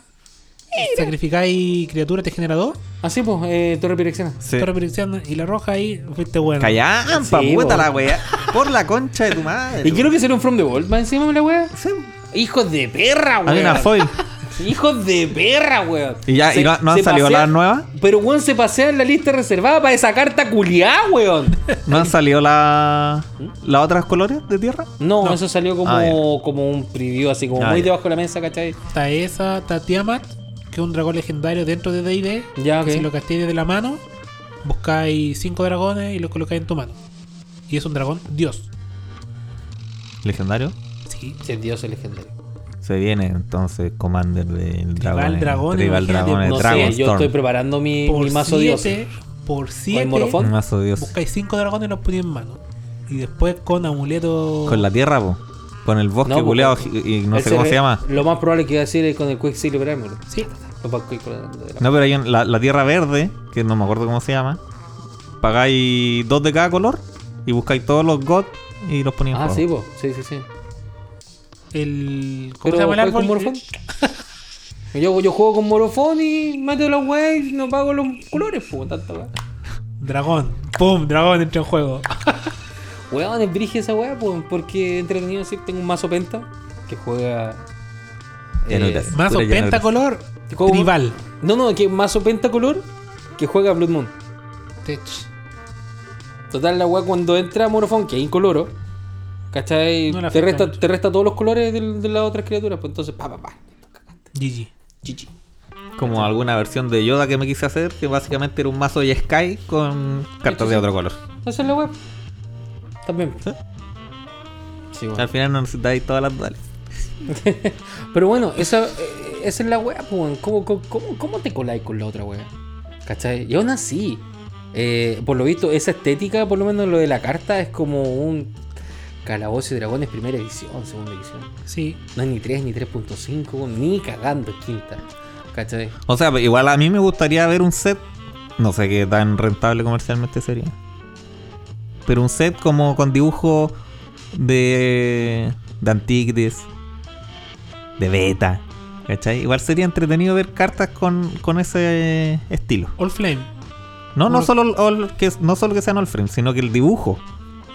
sacrificáis criatura, te genera dos. Así, pues, eh, Torre Pirexiana. Sí. Torre Pirexiana, Y la roja ahí, fuiste bueno. Callampa, Sí, puta la weá. Por la concha de tu madre. Y quiero que sea un From the Vault más encima, la wea. Sí. Hijos de perra, weón. Hay una foil. Hijos de perra, weón. ¿Y ya- y no- no han salido pasea- las nuevas? Pero, weón, se pasea en la lista reservada para esa carta culiá, weón. ¿No han salido la... las otras colores de tierra? No, No. eso salió como, Ah, como un preview, así como Ah, muy ya. debajo de la mesa, ¿cachai? Está esa, está Tiamat, que es un dragón legendario dentro de D&D. Ya, que ok. si lo castéis desde la mano, buscáis cinco dragones y los colocáis en tu mano. Y es un dragón dios. Legendario. Sí. El dios es legendario. Se viene entonces Commander del Dragón. Dragón, Rival imagínate, Dragón, No Dragon sé, yo estoy preparando mi, Por mi mazo dios. 7, por el 7, morofón? Un mazo dios. buscáis cinco dragones y los ponéis en mano. Y después con amuleto... Con la tierra, po. Con el bosque No, culeado y no sé cómo se llama. Lo más probable que iba a decir es con el Quicksilver Emerald. Sí. De No, pero hay un- la, la tierra verde, que no me acuerdo cómo se llama. Pagáis dos de cada color y buscáis todos los gods y los ponéis en Ah, juego. sí, po. sí, sí, sí. El... ¿Cómo Pero se llama el ¿juegas con árbol? Morofón? yo, yo juego con Morofón y meto las weas y no pago los colores, pues, tanta wea. Dragón. ¡Pum! Dragón entra en juego. Weón, es brige esa wea, pues, porque entretenido sí, tengo un mazo penta que juega. eh. Mazo pentacolor. ¿Cómo? Tribal. no, no, que mazo pentacolor que juega Blood Moon. Tech. Total, la wea cuando entra Morofón, que es incoloro, ¿cachai? No te, resta, mucho. te resta todos los colores de, las otras criaturas, pues entonces, pa, pa, pa. GG. Chichi. Como alguna versión de Yoda que me quise hacer, que básicamente era un mazo de Sky con cartas de otro color. Esa es la web. También. ¿Sí? Sí, weón. Al final no necesitáis todas las duales. Pero bueno, esa, eh, esa es la wea, pues. weón. ¿Cómo, cómo, cómo, cómo te coláis con la otra wea? ¿Cachai? Y aún así, eh, por lo visto, esa estética, por lo menos lo de la carta, es como un calabozo y dragones primera edición, segunda edición. Sí. No es ni 3, ni 3.5, weón, ni cagando es quinta. ¿Cachai? O sea, igual a mí me gustaría ver un set. No sé qué tan rentable comercialmente sería. Pero un set como con dibujo de. de Antiquities. De beta. ¿Cachai? Igual sería entretenido ver cartas con, con ese estilo. All Flame. No, no solo, all- que, no solo que sean all frame, sino que el dibujo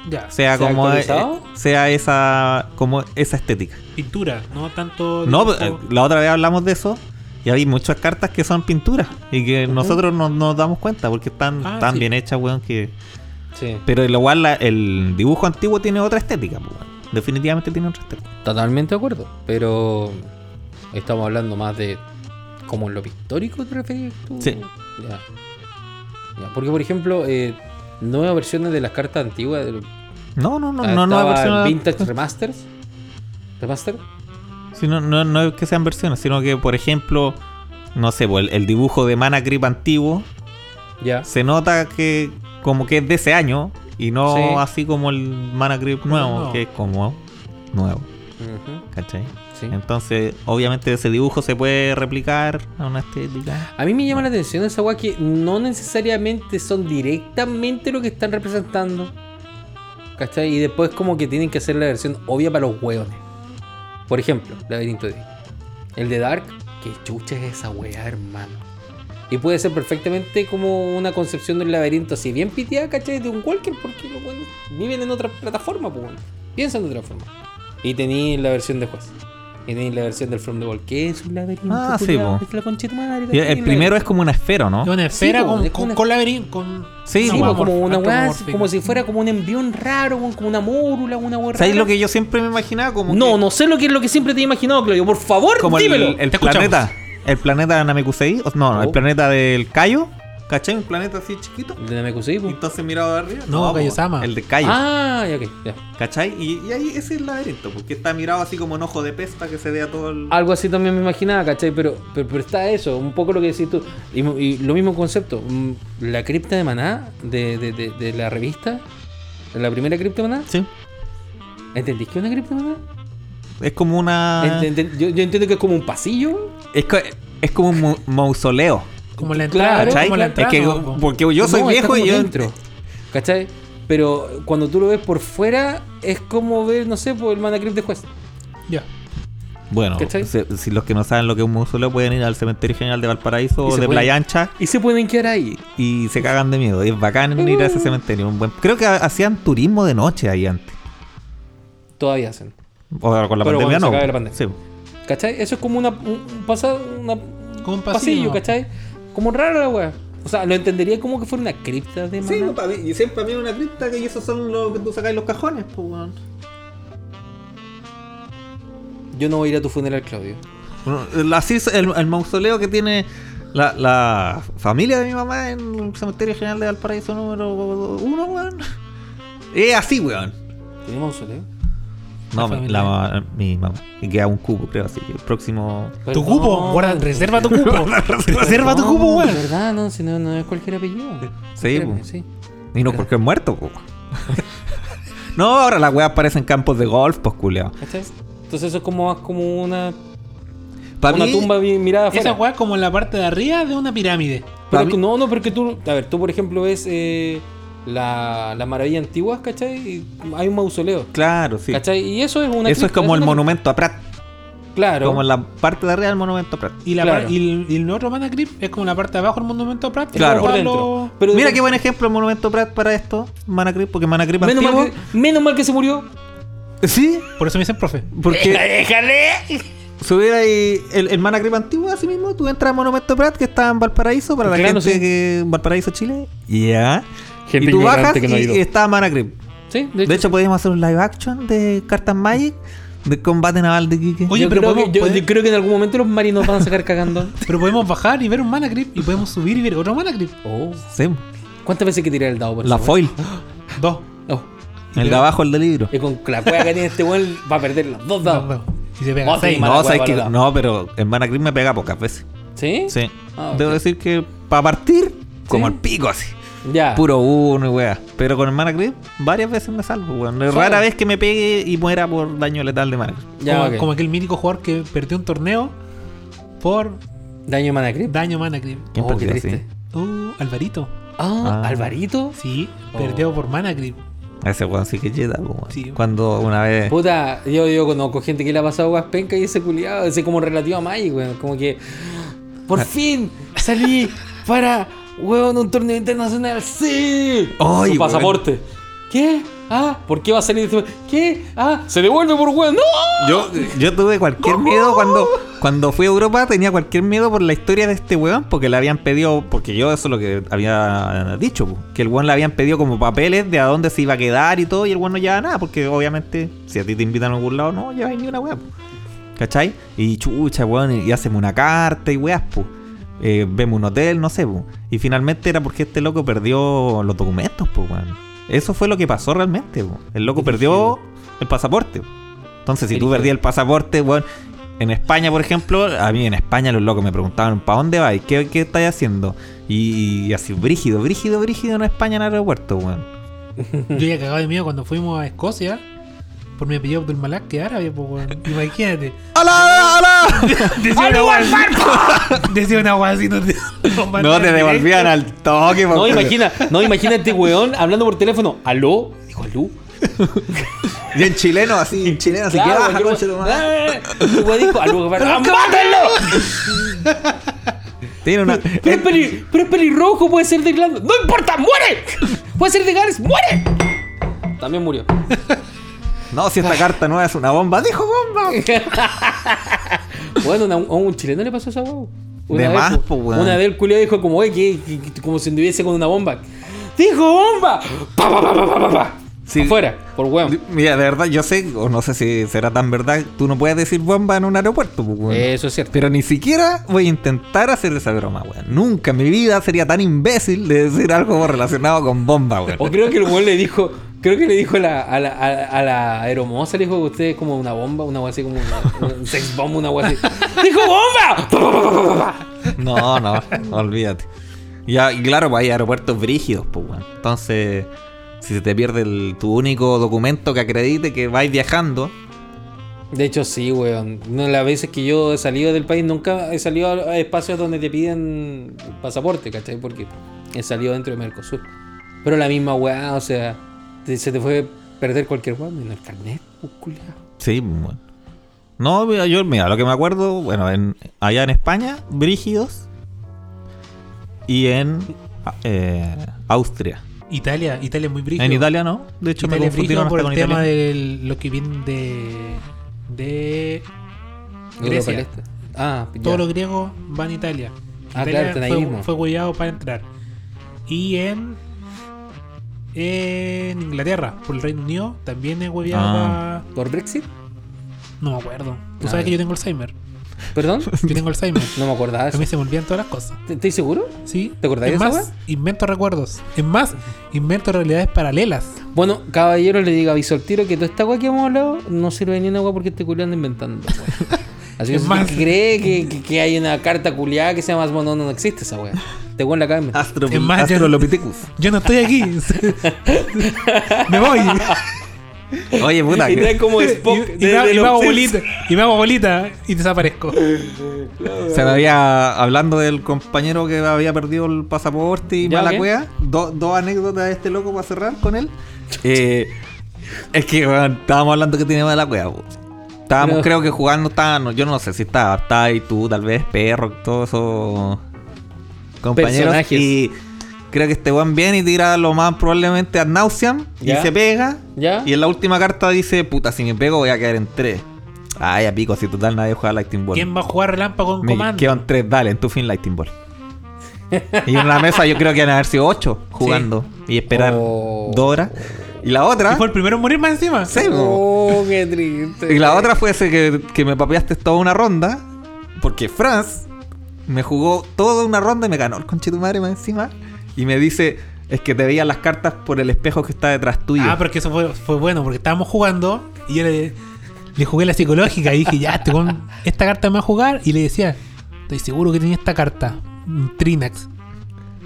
Ya. sea ¿Sea como eh, actualizado? sea esa como esa estética. Pintura, no tanto. No, eh, la otra vez hablamos de eso y hay muchas cartas que son pinturas y que nosotros no nos damos cuenta porque están Ah, tan sí. bien hechas, weón, que... Sí. Pero igual la- el dibujo antiguo tiene otra estética, pues, weón. Definitivamente tiene otra estética. Totalmente de acuerdo. Pero estamos hablando más de como en lo pictórico te refieres tú. Sí. Ya. Ya, Porque por ejemplo, eh, nuevas versiones de las cartas antiguas. del- No, no, no, no, no estaba es el versión... Vintage Remasters. Remaster. Sí, no, no, no es que sean versiones, sino que, por ejemplo, no sé, pues, el, el dibujo de Mana Creep antiguo Ya. se nota que como que es de ese año y no Sí. así como el Mana Creep nuevo, nuevo. que es como nuevo, Ujú, ¿cachai? Sí. Entonces, obviamente ese dibujo se puede replicar a una estética. A mí me llama la atención esa weá que no necesariamente son directamente lo que están representando. ¿Cachai? Y después como que tienen que hacer la versión obvia para los hueones. Por ejemplo, Laberinto de El de Dark, que chucha es esa weá, hermano. Y puede ser perfectamente como una concepción del laberinto así bien piteada, ¿cachai? De un Walker, porque los buenos viven en otra plataforma, pues. bueno. Piensan de otra forma. Y tenéis la versión de juez. Y tenéis la versión del From the Wall, que es un laberinto. Ah, sí, po. es la tu madre, el primero es como una esfera, ¿no? Es una esfera Sí, con, es con, una- con laberinto. Con Sí, po, como una como si fuera como un envión raro, como una mórula, una weá ¿Sabes rara. lo que yo siempre me imaginaba? Como No, que- no sé lo que es lo que siempre te he imaginado, Claudio. Por favor, como el, dímelo. el planeta. El planeta de Namekusei. No, no, el Oh. planeta del Cayo. ¿Cachai? Un planeta así chiquito. De Namekusei, Y po. entonces mirado de arriba. No. El de Cayo. Ah, ya, ok, ya. ¿Cachai? Y, y ahí ese es el laberinto. Porque está mirado así como en ojo de pesta que se vea todo el. Algo así también me imaginaba, ¿cachai? Pero, pero, pero está eso, un poco lo que decís tú. Y, y lo mismo concepto. mm, La cripta de Maná de, de, de, de la revista la primera criptomoneda. Sí. ¿Entendís que es una criptomoneda? Es como una. Ent- ent- yo, yo entiendo que es como un pasillo. Es, co- es como un mausoleo. Como la entrada, Claro. ¿Cachai? como la Es entrada. que, ¿no? porque yo soy No, viejo y yo. dentro. ¿Cachai? Pero cuando tú lo ves por fuera, es como ver, no sé, por el mana crypt de juez. Ya. Bueno, si, si los que no saben lo que es un mausoleo pueden ir al cementerio general de Valparaíso o se de pueden- Playa Ancha Y se pueden quedar ahí. y se cagan de miedo. Y es bacán ir a ese cementerio. Un buen... Creo que ha- hacían turismo de noche ahí antes. Todavía hacen. O con la Pero pandemia se no. acabe la pandemia. Sí. ¿Cachai? Eso es como una, un, un pasado, una, Como un pasillo, pasillo. ¿cachai? Como raro la weá. O sea, lo entendería como que fuera una cripta de Sí, mana. para mí, y siempre para mí es una cripta que esos son los que tú sacas en los cajones, pues, weón. Yo no voy a ir a tu funeral, Claudio. Bueno, Así es el, el mausoleo que tiene la, la familia de mi mamá en el cementerio general de Valparaíso número uno, weón. Es así, weón. ¿Tiene mausoleo? No, La mi, la mi mamá. Y queda un cubo, creo, así que el próximo. Pero Tu cupo, no, guarda, no, reserva tu cupo. reserva tu cupo, de weón. verdad, no, si no, no es cualquier apellido. Sí, po. sí. Y no porque es muerto, po. No, ahora las weas parecen campos de golf, pues, culiao. Entonces eso es como más como una, Para una mí, tumba bien mirada afuera. Esa weá es como en la parte de arriba de una pirámide. Pero que no, no, porque tú, a ver, tú por ejemplo ves eh, la, la maravilla antigua, ¿cachai? Y hay un mausoleo, Claro, sí. ¿cachai? Y eso es una Eso es como el monumento a Prat. Claro. Como en la parte de arriba del monumento a Prat. Y, la Claro. y el, y el otro Mana Crypt es como la parte de abajo del monumento a Prat. Claro. por dentro. Pero Mira de- qué buen ejemplo el monumento a Prat para esto, Manacrypt, porque Manacrypt menos, antiguo. mal que, menos mal que se murió. Sí, Por eso me dicen profe. porque ¡Déjale! subir ahí el, el Manacrypt antiguo, así mismo, tú entras al monumento a Prat que está en Valparaíso, para la Claro, gente sí. que Valparaíso, Chile. Ya. Gente y tú bajas que no ha y, ido. y está Manacrypt. Sí, De hecho, podríamos hacer un live action de Cartas Magic de combate naval de Quique. Oye, yo pero creo, que, yo creo que en algún momento los marinos van a sacar cagando. Pero podemos bajar y ver un Mana Crypt y podemos subir y ver otro Mana Crypt. Oh. Sí, ¿Cuántas veces hay que tirar el dado por la eso? foil. Dos. Oh. El de abajo, el del libro. Y con la cueva que tiene este weón va a perder los dos Dos, dados. dos. Y se pega No, sabes que, no, pero en Manacrypt me pega pocas veces. ¿Sí? Sí. Ah. Debo decir que para partir, como ¿Sí? el pico así. Ya. Puro uno y weá. Pero con el Manacrypt, varias veces me salvo, weón. Rara vez que me pegue y muera por daño letal de Manacrypt. Ya, como, ok. como aquel mítico jugador que perdió un torneo por Daño mana crypt. daño Mana Crypt. ¿Quién Oh, qué perdió triste. así? Uh, Alvarito. Ah, Ah. Alvarito. Sí, Oh. perdió por Mana Crypt. Ese weón sí que llega, weón. Sí. Cuando una vez. Puta, yo, yo conozco gente que le ha pasado guas penca y ese culiado, ese como relativo a Magic, weón. Como que. Por Ah. fin salí para, weón, un torneo internacional. ¡Sí! Ay, Su pasaporte. ¿Qué? Ah, ¿por qué va a salir? ¿Qué? Ah, se devuelve por weón. ¡No! Yo, yo tuve cualquier miedo cuando, cuando fui a Europa, tenía cualquier miedo por la historia de este weón, porque le habían pedido, porque yo eso es lo que había dicho, que el weón le habían pedido como papeles de a dónde se iba a quedar y todo, y el weón no llevaba nada, porque obviamente si a ti te invitan a algún lado, no llevas ni una weá. ¿cachai? Y chucha, weón, y hacemos una carta y weas, pues. Vemos un hotel, no sé, po. y finalmente era porque este loco perdió los documentos, pues, weón. Eso fue lo que pasó realmente, po. el loco perdió el pasaporte. po. Entonces, si tú perdías el pasaporte, weón, en España, por ejemplo, a mí en España los locos me preguntaban, ¿para dónde vais? ¿Qué, qué estáis haciendo? Y, y así, brígido, brígido, brígido en España en el aeropuerto, weón. Yo ya cagado de miedo cuando fuimos a Escocia. Por mi apellido Abdul Malak, que árabe, pues, weón. Imagínate. ¡Hola, hola! Decía una guay Decía una guay así, no te. No te devolvían al toque, No, porque- imagina, no, imagínate, weón, hablando por teléfono. ¿Aló? Dijo, ¿aló? Y en chileno, así, en chileno, así que Claro, baja, cualquier concha tu weón. madre. Ah, el weón dijo, ¿aló? ¡Ah, ¡Mátenlo! Tiene una. Pero es, peli- pero es pelirrojo, puede ser de Gladys. ¡No importa! ¡Muere! Puede ser de Gales, ¡muere! También murió. No, si esta carta no es una bomba, dijo bomba. Bueno, a un, a un chileno le pasó esa huevo. De más, po, weón. Una vez el culiao dijo como, oye, que, que- que- como si anduviese con una bomba. ¡Dijo bomba! ¡Pa, pa, pa, pa, pa, pa, pa! Sí. Afuera, por weón. Mira, de verdad, yo sé, o no sé si será tan verdad, tú no puedes decir bomba en un aeropuerto, pues, weón. Eso es cierto. Pero ni siquiera voy a intentar hacer esa broma, weón. Nunca en mi vida sería tan imbécil de decir algo relacionado con bomba, weón. O creo que el weón le dijo, creo que le dijo a la, a la, a, la aeromoza, le dijo que usted es como una bomba, una así como una- un sex bomb, una así. ¡Dijo bomba! No, no, olvídate. Ya, y claro, pues hay aeropuertos brígidos, pues, weón. Entonces, Si se te pierde el- tu único documento que acredite que vais viajando, De hecho, sí, weón. No, las veces que yo he salido del país, nunca he salido a espacios donde te piden pasaporte, ¿cachai? Porque he salido dentro de Mercosur. Pero la misma weá, o sea, te- se te fue perder cualquier weá en el carnet, pues, culiao. sí, bueno. No, mira, yo, mira, lo que me acuerdo, bueno, en, allá en España, Brígidos. Y en eh, Austria. Italia, Italia es muy brígido. En Italia no, de hecho Italia me confundieron por el con tema de lo que viene de, de Grecia. Este. Ah, ya. Todos los griegos van a Italia. Ah, Italia claro, ahí fue, mismo. fue hueveado para entrar. Y en, en Inglaterra, por el Reino Unido, también es hueveado Ah. ¿Por Brexit? No me acuerdo. Tú sabes que yo tengo Alzheimer. ¿Perdón? Yo tengo Alzheimer. No me acordaba A mí se me olvidan todas las cosas. ¿Estás seguro? ¿Sí? ¿Te acordás es de más, invento recuerdos. Es más, invento realidades paralelas. Bueno, caballero, le digo aviso al tiro que toda esta weá que hemos hablado no sirve ni una weá porque este anda inventando. Así que si más- cree que, que- que hay una carta culiada que se llama no, no, no existe esa weá. Te weón la cabeza. Astro, Es más, Astrolopithecus. Yo no estoy aquí. me voy. Oye, puta, y que- trae como Spock y, y de- me, hago- de y me los hago Simpsons. bolita. Y me hago bolita y desaparezco. se me había, hablando del compañero que había perdido el pasaporte y mala ok. cueva, do- dos anécdotas de este loco para cerrar con él. Eh, es que, weón, estábamos hablando que tenía mala cueva. Estábamos, creo que jugando, estaban, yo no sé si estaba, estaba ahí tú, tal vez, perro, todos esos compañeros. Personajes. Y creo que este weón viene y tira lo más probablemente a Nauseam y se pega. ¿Ya? Y en la última carta dice, puta, si me pego voy a caer en tres. Ay, a pico, si total nadie juega Lightning Ball. ¿Quién va a jugar relámpago con Me comando? quedo en tres, dale, en tu fin Lightning Ball. y en la mesa yo creo que van a haber sido ocho jugando. Y esperar Oh. dos horas. Y la otra. ¿Y fue el primero en morir más encima? Sí. Oh, qué triste. Y la otra fue ese que, que me papeaste toda una ronda. Porque Franz me jugó toda una ronda y me ganó el conchito madre más encima. Y me dice, es que te veían las cartas por el espejo que está detrás tuyo. Ah, porque eso fue, fue bueno, porque estábamos jugando y yo le, le jugué la psicológica y dije, ya, este weón, esta carta me va a jugar. Y le decía, estoy seguro que tenía esta carta, un Trinax.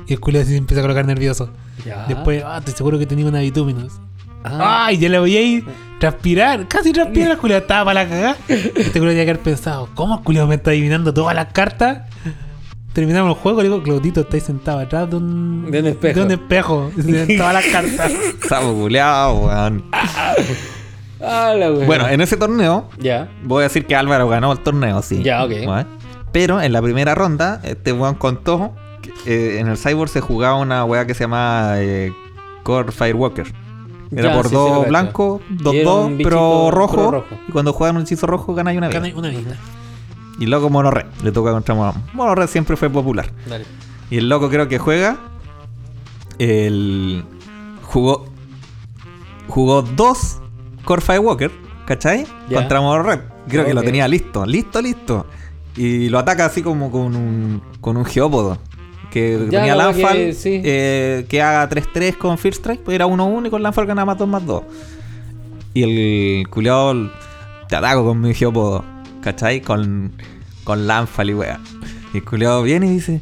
Y el culo se empezó a colocar nervioso. Ya. Después, ah, estoy seguro que tenía una Bituminus. Ah. Ay, ya le voy ahí transpirar, casi transpirar, el culo estaba para la cagada. Este culo tenía que haber pensado, ¿cómo el culo me está adivinando todas las cartas? Terminamos el juego, le digo, Claudito, estáis sentado atrás de un, De un espejo. De un espejo, de todas las cartas. Sapo culeado, weón. Ah. Bueno, en ese torneo, Ya. voy a decir que Álvaro ganó el torneo, sí. Ya, ok. ¿Vale? Pero en la primera ronda, este weón contó eh, en el Cyborg se jugaba una weá que se llama eh, Core Firewalker. Era Ya, por sí, sí, dos cacho. blancos, dos dos, pero rojo, rojo. Y cuando juegan un hechizo rojo ganáis una vida. Gana una vida. Y loco Monorred, le toca contra Monorred. Monorred siempre fue popular. Dale. Y el loco creo que juega. El. Jugó. Jugó dos Core Firewalker, ¿cachai? Ya. Contra Mono Red. Creo que lo tenía listo, listo, listo. Y lo ataca así como con un, con un geópodo. Que Ya, tenía la wea Landfall que- sí. eh, que haga 3-3 con First Strike, pues era 1-1 y con Landfall ganaba más 2 más 2. Y el culiado te ataco con mi geópodo, ¿cachai? Con, con y wea. Y el culiado viene y dice: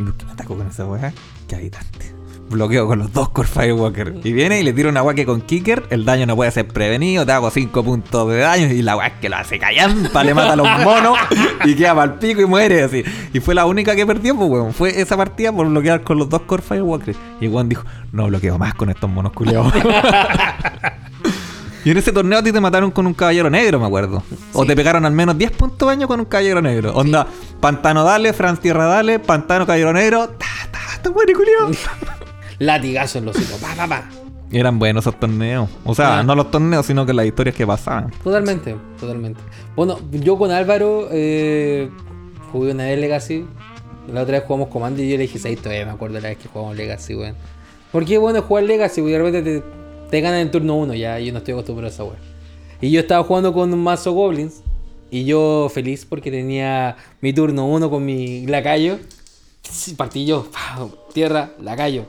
¿Y por qué me ataco con esa wea? Qué habitante. Bloqueo con los dos Core Firewalker. Y viene y le tira una wea que con Kicker el daño no puede ser prevenido. Te hago 5 puntos de daño. Y la es que lo hace callampa, le mata a los monos y queda para el pico y muere así. Y fue la única que perdió, pues weón. Fue esa partida por bloquear con los dos Core Firewalker. Y weón dijo: No bloqueo más con estos monos culiados. Y en ese torneo a ti te mataron con un caballero negro, me acuerdo. O te pegaron al menos 10 puntos de daño con un caballero negro. Onda, Pantano dale, Franz Tierra dale, Pantano caballero negro. Ta, ta, ta, bueno, culiao. Latigazo en los hijos. Pa, pa, pa. Eran buenos esos torneos. O sea, Ah. no los torneos, sino que las historias que pasaban. Totalmente, totalmente. Bueno, yo con Álvaro eh, jugué una vez Legacy. La otra vez jugamos Comando y yo le dije, ¿sabes? Todavía me acuerdo la vez que jugamos Legacy, weón. Porque bueno jugar Legacy, porque de repente te, te ganan en turno uno ya. Yo no estoy acostumbrado a esa weón. Y yo estaba jugando con un mazo Goblins. Y yo feliz porque tenía mi turno uno con mi lacayo. Partí yo, tierra, lacayo.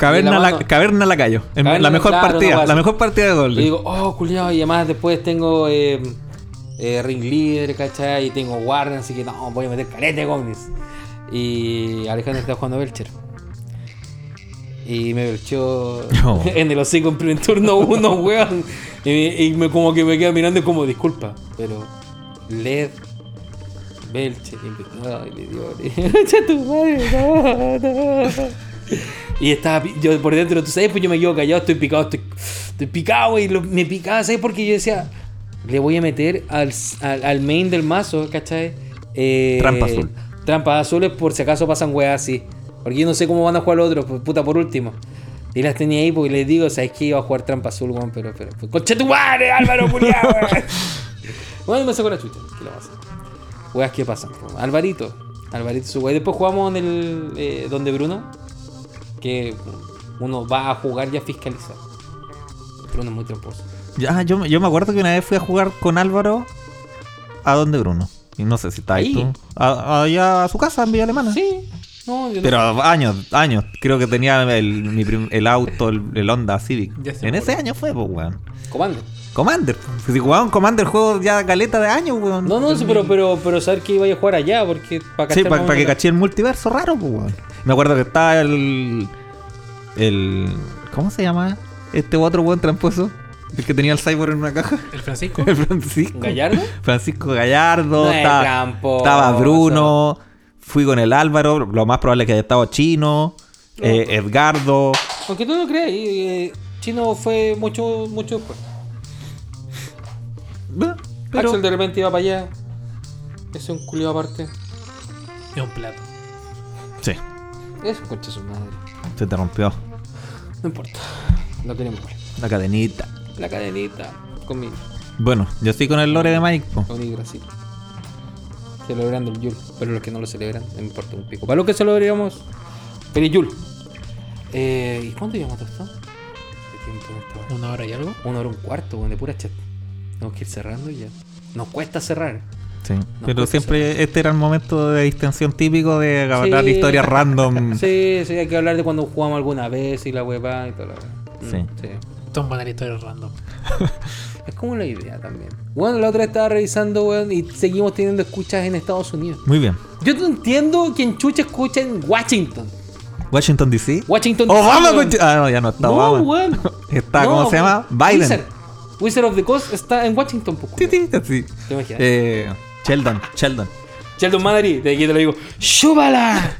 Caverna, Y la la, caverna Lacayo. Caverna, la mejor claro, no partida. la mejor partida de Y Golden. digo, oh, culiado, y además después tengo eh, eh, Ring Leader, ¿cachai? Y tengo Warden, así que no, voy a meter caleta de goblins. Y Alejandro está jugando Belcher. Y me No. en el hocico en primer turno uno, weón. Y, me- y me como que me queda mirando y como, disculpa, pero LED, Belche, y me- le dio, ¡Echa tu madre, no, no. Y estaba, yo por dentro, tú sabes, pues yo me quedo callado, estoy picado, estoy, estoy picado, y lo- me picaba, ¿sabes? Porque yo decía, le voy a meter al, al, al main del mazo, ¿cachai? Eh, Trampa azul. Trampas azules por si acaso pasan weas así. Porque yo no sé cómo van a jugar los otros, pues, puta, por último. Y las tenía ahí porque les digo, ¿sabes qué? Iba a jugar trampa azul, weón, pero, pero, pues, ¡Concha tu madre, Álvaro, culiao, weón! Bueno, me sacó la chucha, ¿qué le pasa? Weas que pasan. po. Alvarito, Alvarito su wea. Después jugamos en el, eh, donde Bruno, que uno va a jugar y a fiscalizar. Bruno es muy tramposo. Ya, yo, yo me acuerdo que una vez fui a jugar con Álvaro a donde Bruno. Y no sé si está ahí, Ahí. tú. A- allá a su casa en Villa Alemana. Sí, no, yo no- Pero años, años. Creo que tenía el, mi prim- el auto, el, el Honda Civic. En ese año fue, pues, weón. Commander. pues, Si jugaban Commander juego ya caleta de años, weón. No, no, pero, pero, pero saber que iba a jugar allá, porque para Sí, para que caché el multiverso raro, pues, weón. Me acuerdo que estaba el. El. ¿Cómo se llama? Este otro buen tramposo. El que tenía el cyborg en una caja. El Francisco. El Francisco. ¿Gallardo? Francisco Gallardo. No es estaba, estaba Bruno. Fui con el Álvaro. Lo más probable es que haya estado Chino. eh, Edgardo. Aunque tú no creas, eh, Chino fue mucho, mucho después. Pero, Axel de repente iba para allá. Ese es un culio aparte. Es un plato. Sí, Eso, concha su madre. se te rompió No importa. Lo queremos igual. la cadenita. La cadenita. Conmigo. Bueno, yo estoy con el lore de Mike. po. Con Brasil. Celebrando el Yul. Pero los que no lo celebran, no me importa un pico. Para los que celebramos, feliz Yul. Eh, ¿Y cuánto llevamos esto? ¿Qué tiempo? Una hora y algo. Una hora un cuarto, weón, de pura chat. Tenemos que ir cerrando y ya. Nos cuesta cerrar. Sí, pero pues, siempre este era el momento de distensión típico de hablar Sí. historias random. Sí, sí, hay que hablar de cuando jugamos alguna vez y la hueva y toda la wea. Mm, Sí. Son buenas historias random. Es como la idea también. Bueno, la otra estaba revisando, weón, y seguimos teniendo escuchas en Estados Unidos. Muy bien. Yo no entiendo quién chucha escucha en Washington. Washington DC. Washington DC, Obama, weón. concha- Ah, no, ya no está No, Obama. weón. Está, No, ¿cómo se llama? Biden. Wizard. Wizard of the Coast está en Washington, pues, Sí, sí, sí. ¿Te imaginas? Eh, Sheldon, Sheldon. Sheldon Madrid, de aquí te lo digo. ¡Súbala!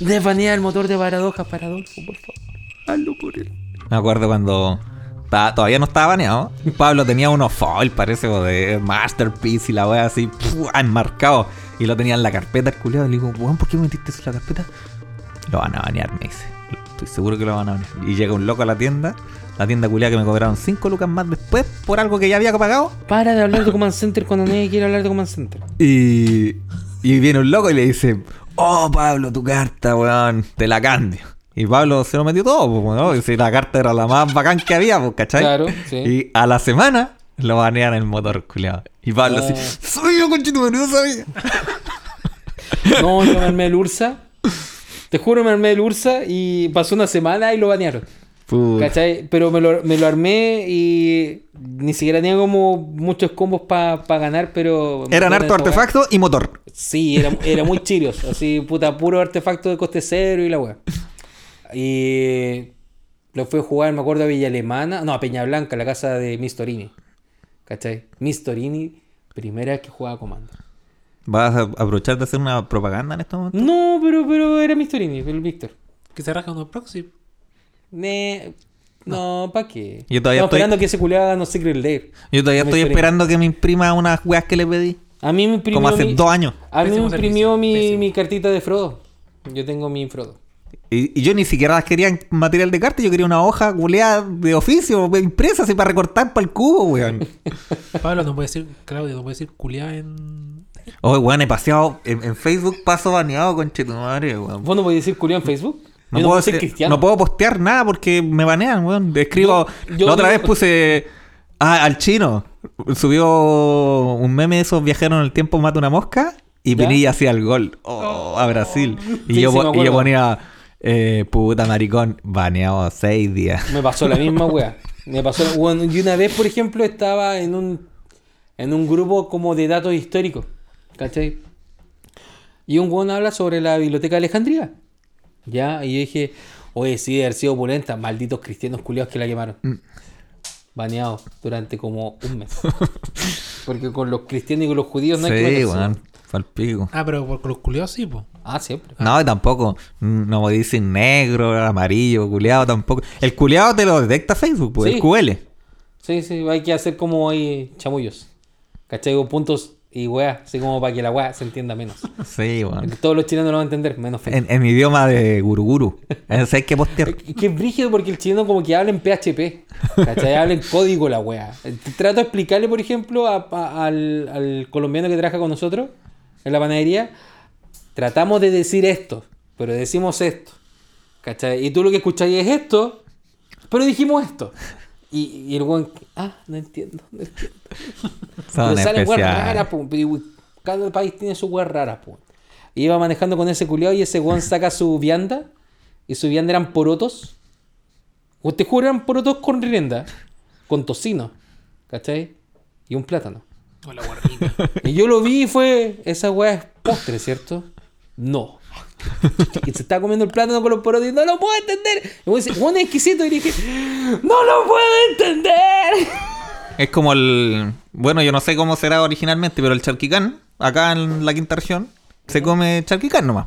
Desvanea el motor de paradojas para Adolfo, por favor. Hazlo por él. Me acuerdo cuando estaba- todavía no estaba baneado. Pablo tenía unos foil, parece, de Masterpiece y la wea así, ¡pua! enmarcado. Y lo tenía en la carpeta, el culiado. Y le digo, weón, ¿por qué me metiste eso en la carpeta? Lo van a banear, me dice. Estoy seguro que lo van a banear. Y llega un loco a la tienda. La tienda culiada que me cobraron 5 lucas más después por algo que ya había pagado. Para de hablar de Command Center cuando nadie quiere hablar de Command Center. Y, y viene un loco y le dice, oh Pablo, tu carta, weón, te la cambio. Y Pablo se lo metió todo, pues, weón. Y si la carta era la más bacán que había, pues, ¿cachai? Claro, sí. Y a la semana lo banean el motor, culiado. Y Pablo así, Oh. soy yo, conchito, no sabía. No, yo me armé el Ursa. Te juro, me armé el Ursa y pasó una semana y lo banearon. Puta. ¿Cachai? Pero me lo, me lo armé y ni siquiera tenía como muchos combos para ganar, pero... Eran harto artefacto y motor. Sí, era, era muy chirios. Así, puta, puro artefacto de coste cero y la weá. Y lo fui a jugar, me acuerdo, a Villa Alemana. No, a Peña Blanca, la casa de Miss Torini. ¿Cachai? Miss Torini, primera vez que jugaba Commander. ¿Vas a aprovechar de hacer una propaganda en este momento? No, pero, pero era Miss Torini, el Víctor. Que se rasca unos proxy. Ne- No, ¿para qué? Yo todavía Estamos estoy- esperando que ese culiado haga no Secret Lair. Yo todavía estoy esperando que me imprima unas weas que le pedí. A mí me imprimió. Como hace mi- dos años. A mí me imprimió mi, mi cartita de Frodo. Yo tengo mi Frodo. Y, y yo ni siquiera las quería en material de carta, yo quería una hoja culeada de oficio, impresa así para recortar para el cubo, weón. Pablo no puede decir, Claudio no puede decir culiá en. Oye, weón, he paseado en, en Facebook, paso baneado con chetumadre, weón. ¿Vos no podés decir culiado en Facebook? No, puedo, puedo ser cristiano. no puedo postear nada porque me banean, weón. Escribo. Yo- yo la otra digo- vez puse. Ah, al chino. Subió un meme de esos viajeros en el tiempo mata una mosca. Y ¿Ya? Pinilla hacía el gol. Oh, a Brasil. Y, Sí, yo, sí, y yo ponía. eh, puta maricón, baneado seis días. Me pasó la misma wea. Me pasó. Bueno, y una vez, por ejemplo, estaba en un en un grupo como de datos históricos. ¿Cachai? Y un weón habla sobre la biblioteca de Alejandría. Ya, y yo dije, oye, sí, debe haber sido opulenta. Malditos cristianos culiados que la quemaron. Baneados durante como un mes. Porque con los cristianos y con los judíos no hay que Sí, meterse. weón. Fue al pico. Ah, pero por los culiados sí, pues. Ah, siempre. No, y tampoco. No me dicen negro, amarillo, culeado tampoco. El culeado te lo detecta Facebook, pues, Sí. el QL. Sí, sí, hay que hacer como ahí chamullos. ¿Cachai? Con puntos y weá, así como para que la weá se entienda menos. Sí, weón. Porque Todos los chilenos lo van a entender, menos. En, en idioma de guruguru. Eso hay que postear. Es que es brígido porque el chileno como que habla en PHP. ¿Cachai? habla en código la wea. Trato de explicarle, por ejemplo, a- a- al, al colombiano que trabaja con nosotros en la panadería. Tratamos de decir esto, pero decimos esto. ¿Cachai? Y tú lo que escucháis es esto, pero dijimos esto. Y, y el weón, ah, no entiendo. No entiendo. Son Pero salen weas raras, Cada país tiene su weas raras, po. Y iba manejando con ese culiao y ese weón saca su vianda. Y su vianda eran porotos. Usted juro eran porotos con rienda. Con tocino. ¿Cachai? Y un plátano. O la. Y yo lo vi y fue. Esa wea es postre, ¿cierto? No. Y se está comiendo el plátano con los porotos y no lo puedo entender. Y me dice, bueno, exquisito. Y dije, no lo puedo entender. Es como el. Bueno, yo no sé cómo será originalmente, pero el charquicán, acá en la quinta región, se come charquicán nomás,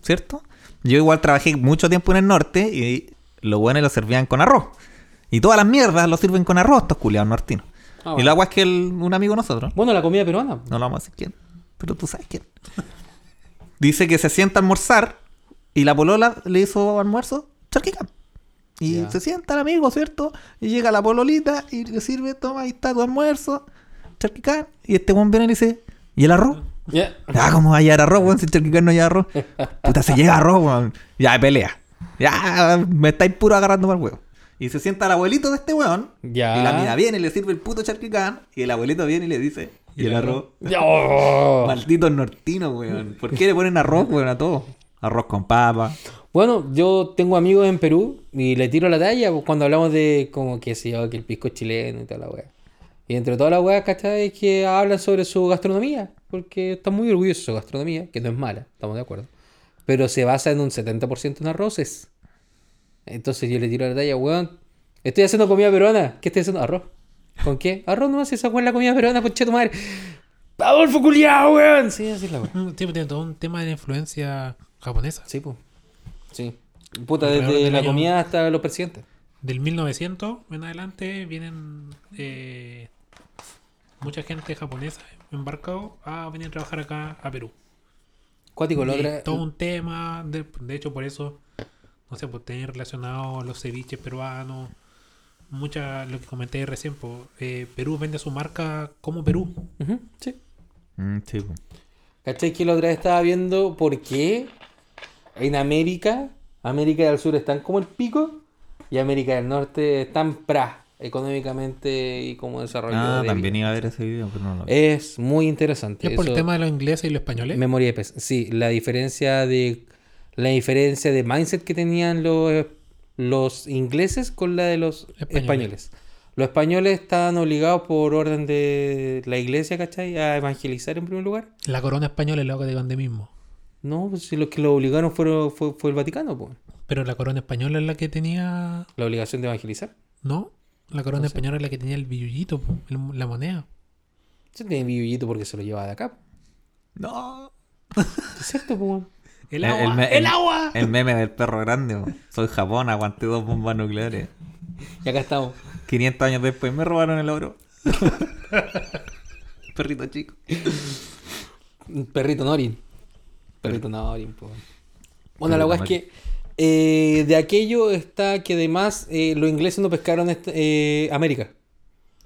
¿cierto? Yo igual trabajé mucho tiempo en el norte y lo bueno lo servían con arroz. Y todas las mierdas lo sirven con arroz, estos culiados nortinos. Ah, Y bueno. lo agua es que el- un amigo de nosotros, Bueno, la comida peruana. no lo vamos a decir quién, pero tú sabes quién. Dice que se sienta a almorzar y la polola le hizo almuerzo charquicán. Y Ya. se sienta el amigo, ¿cierto? Y llega la pololita y le sirve, toma, ahí está tu almuerzo, charquicán. Y este buen viene y le dice, ¿y el arroz? Ya. Ah, ¿cómo va a llegar arroz, weón? Si charquicán no lleva arroz. Puta, se llega arroz, weón. Ya, pelea. Ya, me estáis puro agarrando mal huevo. Y se sienta el abuelito de este weón. Ya. Y la mina viene y le sirve el puto charquicán. Y el abuelito viene y le dice, ¿y el arroz? Oh. Malditos nortinos, weón. ¿Por qué le ponen arroz, weón, a todo? Arroz con papa. Bueno, yo tengo amigos en Perú y le tiro la talla pues, cuando hablamos de como que sé yo, que el pisco es chileno y toda la wea. Y entre todas las weas, ¿cachai? Es que hablan sobre su gastronomía, porque están muy orgullosos de su gastronomía, que no es mala, estamos de acuerdo. Pero se basa en un 70% en arroces. Entonces yo le tiro la talla, weón. Estoy haciendo comida peruana. ¿Qué estoy haciendo? Arroz. ¿Con qué? Arroz no esa weón la comida peruana, concha tu madre. Adolfo culiao, weón. Sí, así es la Sí, tiene todo un tema de influencia japonesa. Sí, pues. Sí. Puta, desde la año- comida hasta los presidentes. Del 1900 en adelante vienen eh, mucha gente japonesa embarcado a venir a trabajar acá a Perú. Cuático, la Y otra. todo un tema, de, de hecho por eso, no sé, pues tener relacionado los ceviches peruanos, mucha, lo que comenté recién, pues, eh, Perú vende su marca como Perú. Sí. Mm, sí, po. ¿Cachai? Que la otra vez estaba viendo por qué en América, América del Sur están como el pico y América del Norte están pra económicamente y como desarrollo. Ah, también iba a ver ese video, pero no lo vi. Es muy interesante. Es por el tema de los ingleses y los españoles. Memoria de pez. Sí, la diferencia de la diferencia de mindset que tenían los, los ingleses con la de los Españoles. españoles. Los españoles estaban obligados por orden de la iglesia, ¿cachai? A evangelizar en primer lugar. La corona española es lo que de donde mismo. No, pues si los que lo obligaron fueron, fue, fue el Vaticano, pues. Pero la corona española es la que tenía. La obligación de evangelizar. ¿No? La corona No sé. española es la que tenía el billullito, po, el- la moneda. Se tiene billete porque se lo llevaba de acá. No. Es cierto, pues. El El- agua. el El, me- el- agua. El meme del perro grande, po. Soy Japón, aguanté dos bombas nucleares. Y acá estamos. 500 años después me robaron el oro. Perrito chico. Perrito Norin. Perrito Norin, pues. Bueno, la weá es que eh, de aquello está que además eh, los ingleses no pescaron eh, América.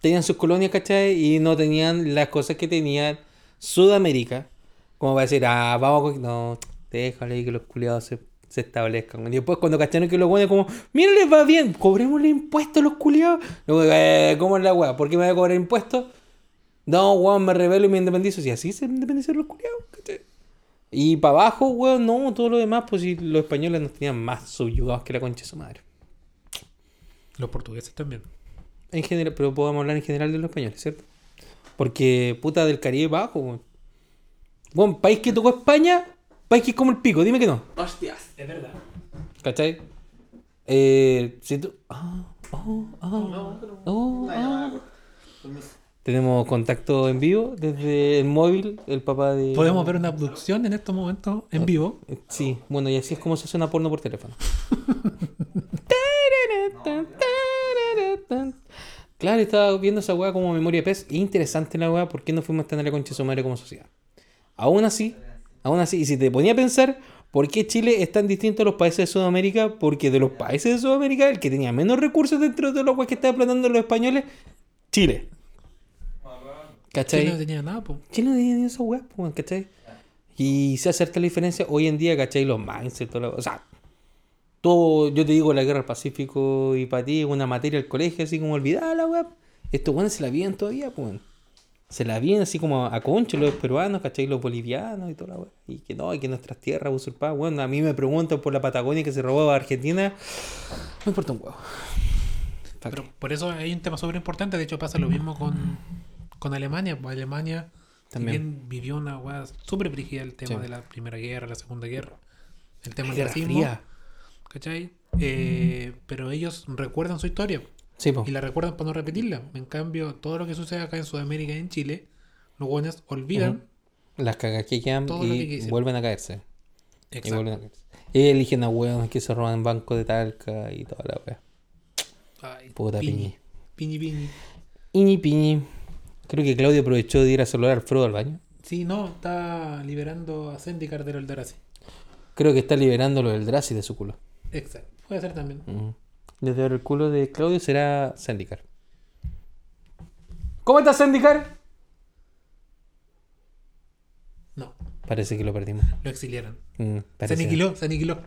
Tenían sus colonias, ¿cachai? Y no tenían las cosas que tenían Sudamérica. Como para decir, ah, vamos a... No, déjale ahí que los culiados se, se establezcan. Y después cuando cacharon que los buenos como, mira, les va bien, cobrémosle impuestos a los culiados. Luego, eh, ¿cómo es la weá? ¿Por qué me voy a cobrar impuestos? No, weón, me rebelo y me independizo. Si así se independizan los culiados, ¿cachai? Y para abajo, weón, no, todo lo demás, pues si los españoles nos tenían más subyugados que la concha de su madre. Los portugueses también. En general, pero podemos hablar en general de los españoles, ¿cierto? Porque, puta, del Caribe abajo, weón. Weón, país que tocó España, que es como el pico, dime que no. Es verdad. ¿Cachai? Eh, si tú... Ah, oh, ah, oh, ah. Tenemos contacto en vivo desde el móvil, el papá de... Podemos ver una abducción en estos momentos en vivo. Eh, Sí, bueno, y así es como se hace una porno por teléfono. claro, estaba viendo esa weá como memoria de pez. Interesante la weá, ¿por qué no fuimos a tener la concha de su madre como sociedad? Aún así, aún así, y si te ponía a pensar, ¿por qué Chile es tan distinto a los países de Sudamérica? Porque de los países de Sudamérica, el que tenía menos recursos dentro de los que estaban explotando los españoles, Chile. ¿Cachai? Chile no tenía nada, po. Chile no tenía ni esa weá, pues, ¿cachai? Y se hace harta la diferencia hoy en día, ¿cachai? Los mindset, toda la- o sea, todo, yo te digo, la guerra del Pacífico y para ti una materia del colegio, así como olvidada la weá. Estos weones se la vienen todavía, pues. Se la vienen así como a concho los peruanos, ¿cachai? Los bolivianos y toda la weá. Y que no, y que nuestras tierras usurpadas, bueno, a mí me preguntan por la Patagonia que se robó a Argentina. No importa un huevo. ¿Pa' Pero por eso hay un tema súper importante. De hecho, pasa lo mismo con, con Alemania. Pues Alemania También. vivió una weá súper brígida el tema Sí. de la Primera Guerra, la Segunda Guerra. El tema del racismo. Fría. ¿Cachai? Eh, pero ellos recuerdan su historia Sí, y la recuerdan para no repetirla. En cambio, todo lo que sucede acá en Sudamérica y en Chile, los buenos olvidan. Las cagas que quedan que y vuelven a caerse. Y Exacto. vuelven a caerse. Y eligen a hueones que se roban bancos de talca y toda la wea. Ay, Puta piñi. Piñi, piñi. Iñi piñi. Creo que Claudio aprovechó de ir a saludar al Frodo al baño. Sí, no, está liberando a Zendikar del Eldrazi. Creo que está liberándolo del Drazi de su culo. Exacto. Puede ser también. Ujú. Desde ahora el culo de Claudio será Sandicar. ¿Cómo estás, Sandicar? No, Parece que lo perdimos. lo exiliaron. Mm, Se aniquiló, se aniquiló.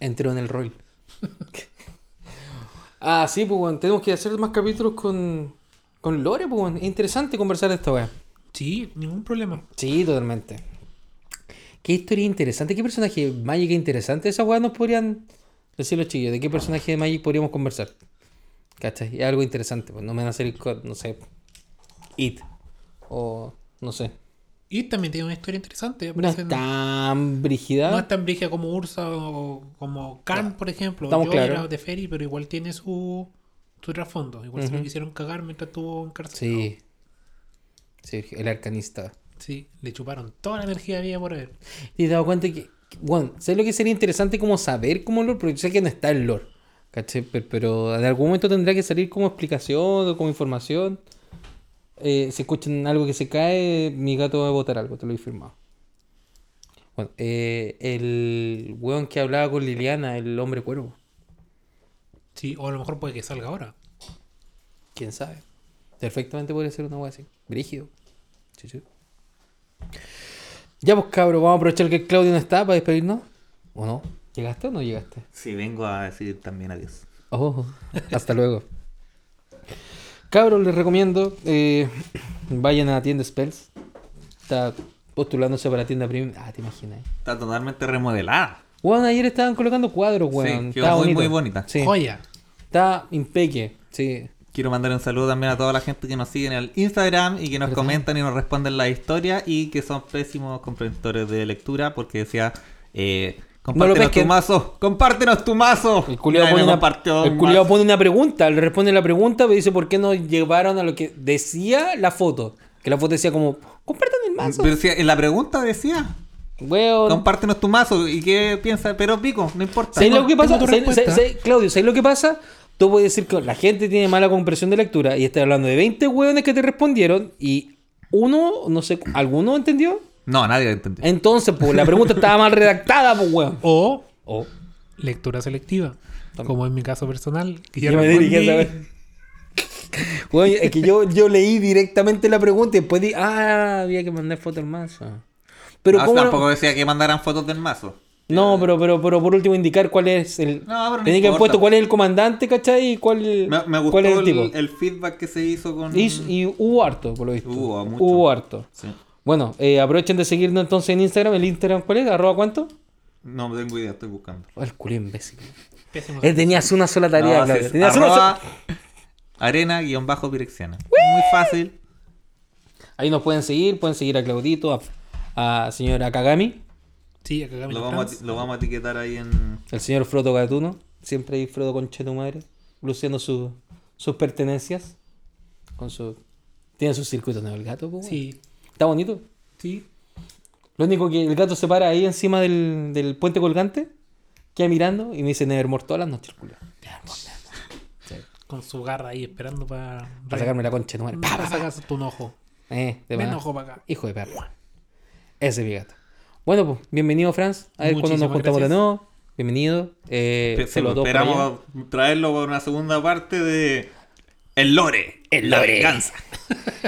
Entró en el rol. ah, sí, pues bueno, tenemos que hacer más capítulos con, con Lore, pues bueno. Es interesante conversar de esta wea. Sí, ningún problema. Sí, totalmente. Qué historia interesante, qué personaje de Magic interesante. Esas weas nos podrían decir los chillos. ¿De qué personaje de Magic podríamos conversar? ¿Cachai? Es algo interesante, pues no me van a hacer, no sé, It. O no sé. Y también tiene una historia interesante. No es tan brígida. no es tan brígida como Ursa o como Khan, por ejemplo. Estamos Yo claros. era de Ferry, pero igual tiene su, su trasfondo. Igual se lo quisieron cagar mientras estuvo encarcelado. Sí. Sí, el arcanista. Sí, le chuparon toda la energía que había por haber. Y te das cuenta que, bueno, sé lo que sería interesante como saber como lore, porque yo sé que no está el lore. ¿Cachai? Pero, pero en algún momento tendrá que salir como explicación o como información. Eh, si escuchan algo que se cae, mi gato va a botar algo, te lo he firmado. Bueno, eh, el weón que hablaba con Liliana, el hombre cuervo. Sí, o a lo mejor puede que salga ahora. ¿Quién sabe? Perfectamente podría ser una wea así. Brígido. Sí, sí. Ya pues cabro, vamos a aprovechar que Claudio no está para despedirnos. ¿O no? ¿Llegaste o no llegaste? Sí, vengo a decir también adiós. Oh, hasta luego. Cabros, les recomiendo. eh, vayan a la tienda Spells. Está postulándose para la tienda premium. Ah, te imaginas. Está totalmente remodelada. Bueno, ayer estaban colocando cuadros, weón. Sí, quedó muy, bonito. muy bonita. Sí. Joya. Está impeque. Sí. Quiero mandar un saludo también a toda la gente que nos sigue en el Instagram y que nos ¿Verdad? comentan y nos responden la historia y que son pésimos comprensores de lectura porque decía, eh, compártenos tu mazo, compártenos tu mazo. El culiao Nadie pone, una, compartió el un culiao mazo. pone una pregunta, le responde la pregunta, pero dice por qué no llevaron a lo que decía la foto. Que la foto decía como, compartan el mazo. Pero si en la pregunta decía, compártenos tu mazo y qué piensa, pero pico, no importa. ¿Sabes lo que pasa? tengo tu ¿Sabes- respuesta. sabes- sabes- Claudio, ¿sabes lo que pasa? Tú puedes decir que la gente tiene mala comprensión de lectura y estás hablando de 20 hueones que te respondieron y uno, no sé, ¿alguno entendió? No, nadie entendió. Entonces, pues la pregunta estaba mal redactada, pues weón. O Oh. lectura selectiva. Como en mi caso personal. Que Yo yo me dirigí a saber. Es que yo, yo leí directamente la pregunta y después di, ah, había que mandar foto al mazo. Pero No, ¿cómo no- tampoco decía que mandaran fotos del mazo. No, pero, pero, pero por último indicar cuál es el... No, pero no Tenía que haber puesto cuál es el comandante, ¿cachai? Y cuál, Me, me gustó cuál es el el, tipo. el feedback que se hizo con... Y, y hubo harto, por lo visto. Hubo mucho. Hubo harto. Sí. Bueno, eh, aprovechen de seguirnos entonces en Instagram. ¿El Instagram cuál es? ¿Arroba cuánto? No tengo idea, estoy buscando. Oh, el culo imbécil. Pésimo. Eh, tenías una sola tarea, No, Claudio. Tenías una sola- arena guion bajo direcciones. Muy fácil. Ahí nos pueden seguir. Pueden seguir a Claudito, a, a señora Kagami. Sí, Lo vamos, a, lo vamos a etiquetar ahí en. El señor Frodo Gatuno. Siempre hay Frodo Conche tu madre. Luciendo su- sus pertenencias. Con su. Tiene sus circuitos, ¿no? El gato, weón. Sí, Está bonito. sí. Lo único que el gato se para ahí encima del, del puente colgante. Queda mirando y me dice Nevermore todas las noches, culo. Sí. Con su garra ahí esperando para... Para sacarme la concha de tu madre. Pa, pa, Para pa. sacarse tu enojo. Eh, de Me más. enojo para acá. Hijo de perra. Ese es mi gato. Bueno, pues, bienvenido, Franz. A ver cuando nos juntamos de gracias. nuevo. Bienvenido. Eh, por esperamos traerlo para una segunda parte de. El lore. El La venganza.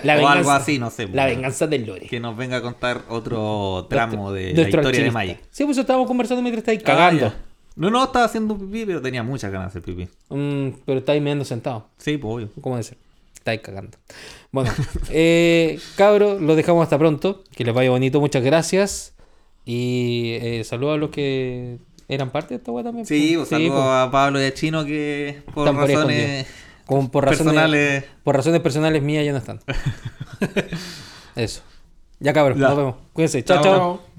La o algo así, no sé. La venganza del Lore. Que nos venga a contar otro tramo de la historia de. Magic. Sí, pues estábamos conversando mientras estáis cagando. Ah, ya. no, no, estaba haciendo pipí, pero tenía muchas ganas de hacer pipí. Mm, pero estáis meando sentado. Sí, pues obvio. ¿Cómo ser? Estáis cagando. Bueno, eh, cabros, los dejamos hasta pronto. Que les vaya bonito. Muchas gracias. Y eh, saludos a los que eran parte de esta weá también. Sí, pues. pues saludo pues. a Pablo y a Chino que por razones Como por razones, personales. por razones personales mías ya no están. Eso. Ya cabros, Ya. nos vemos. Cuídense. chao. Chao. chao. Chao.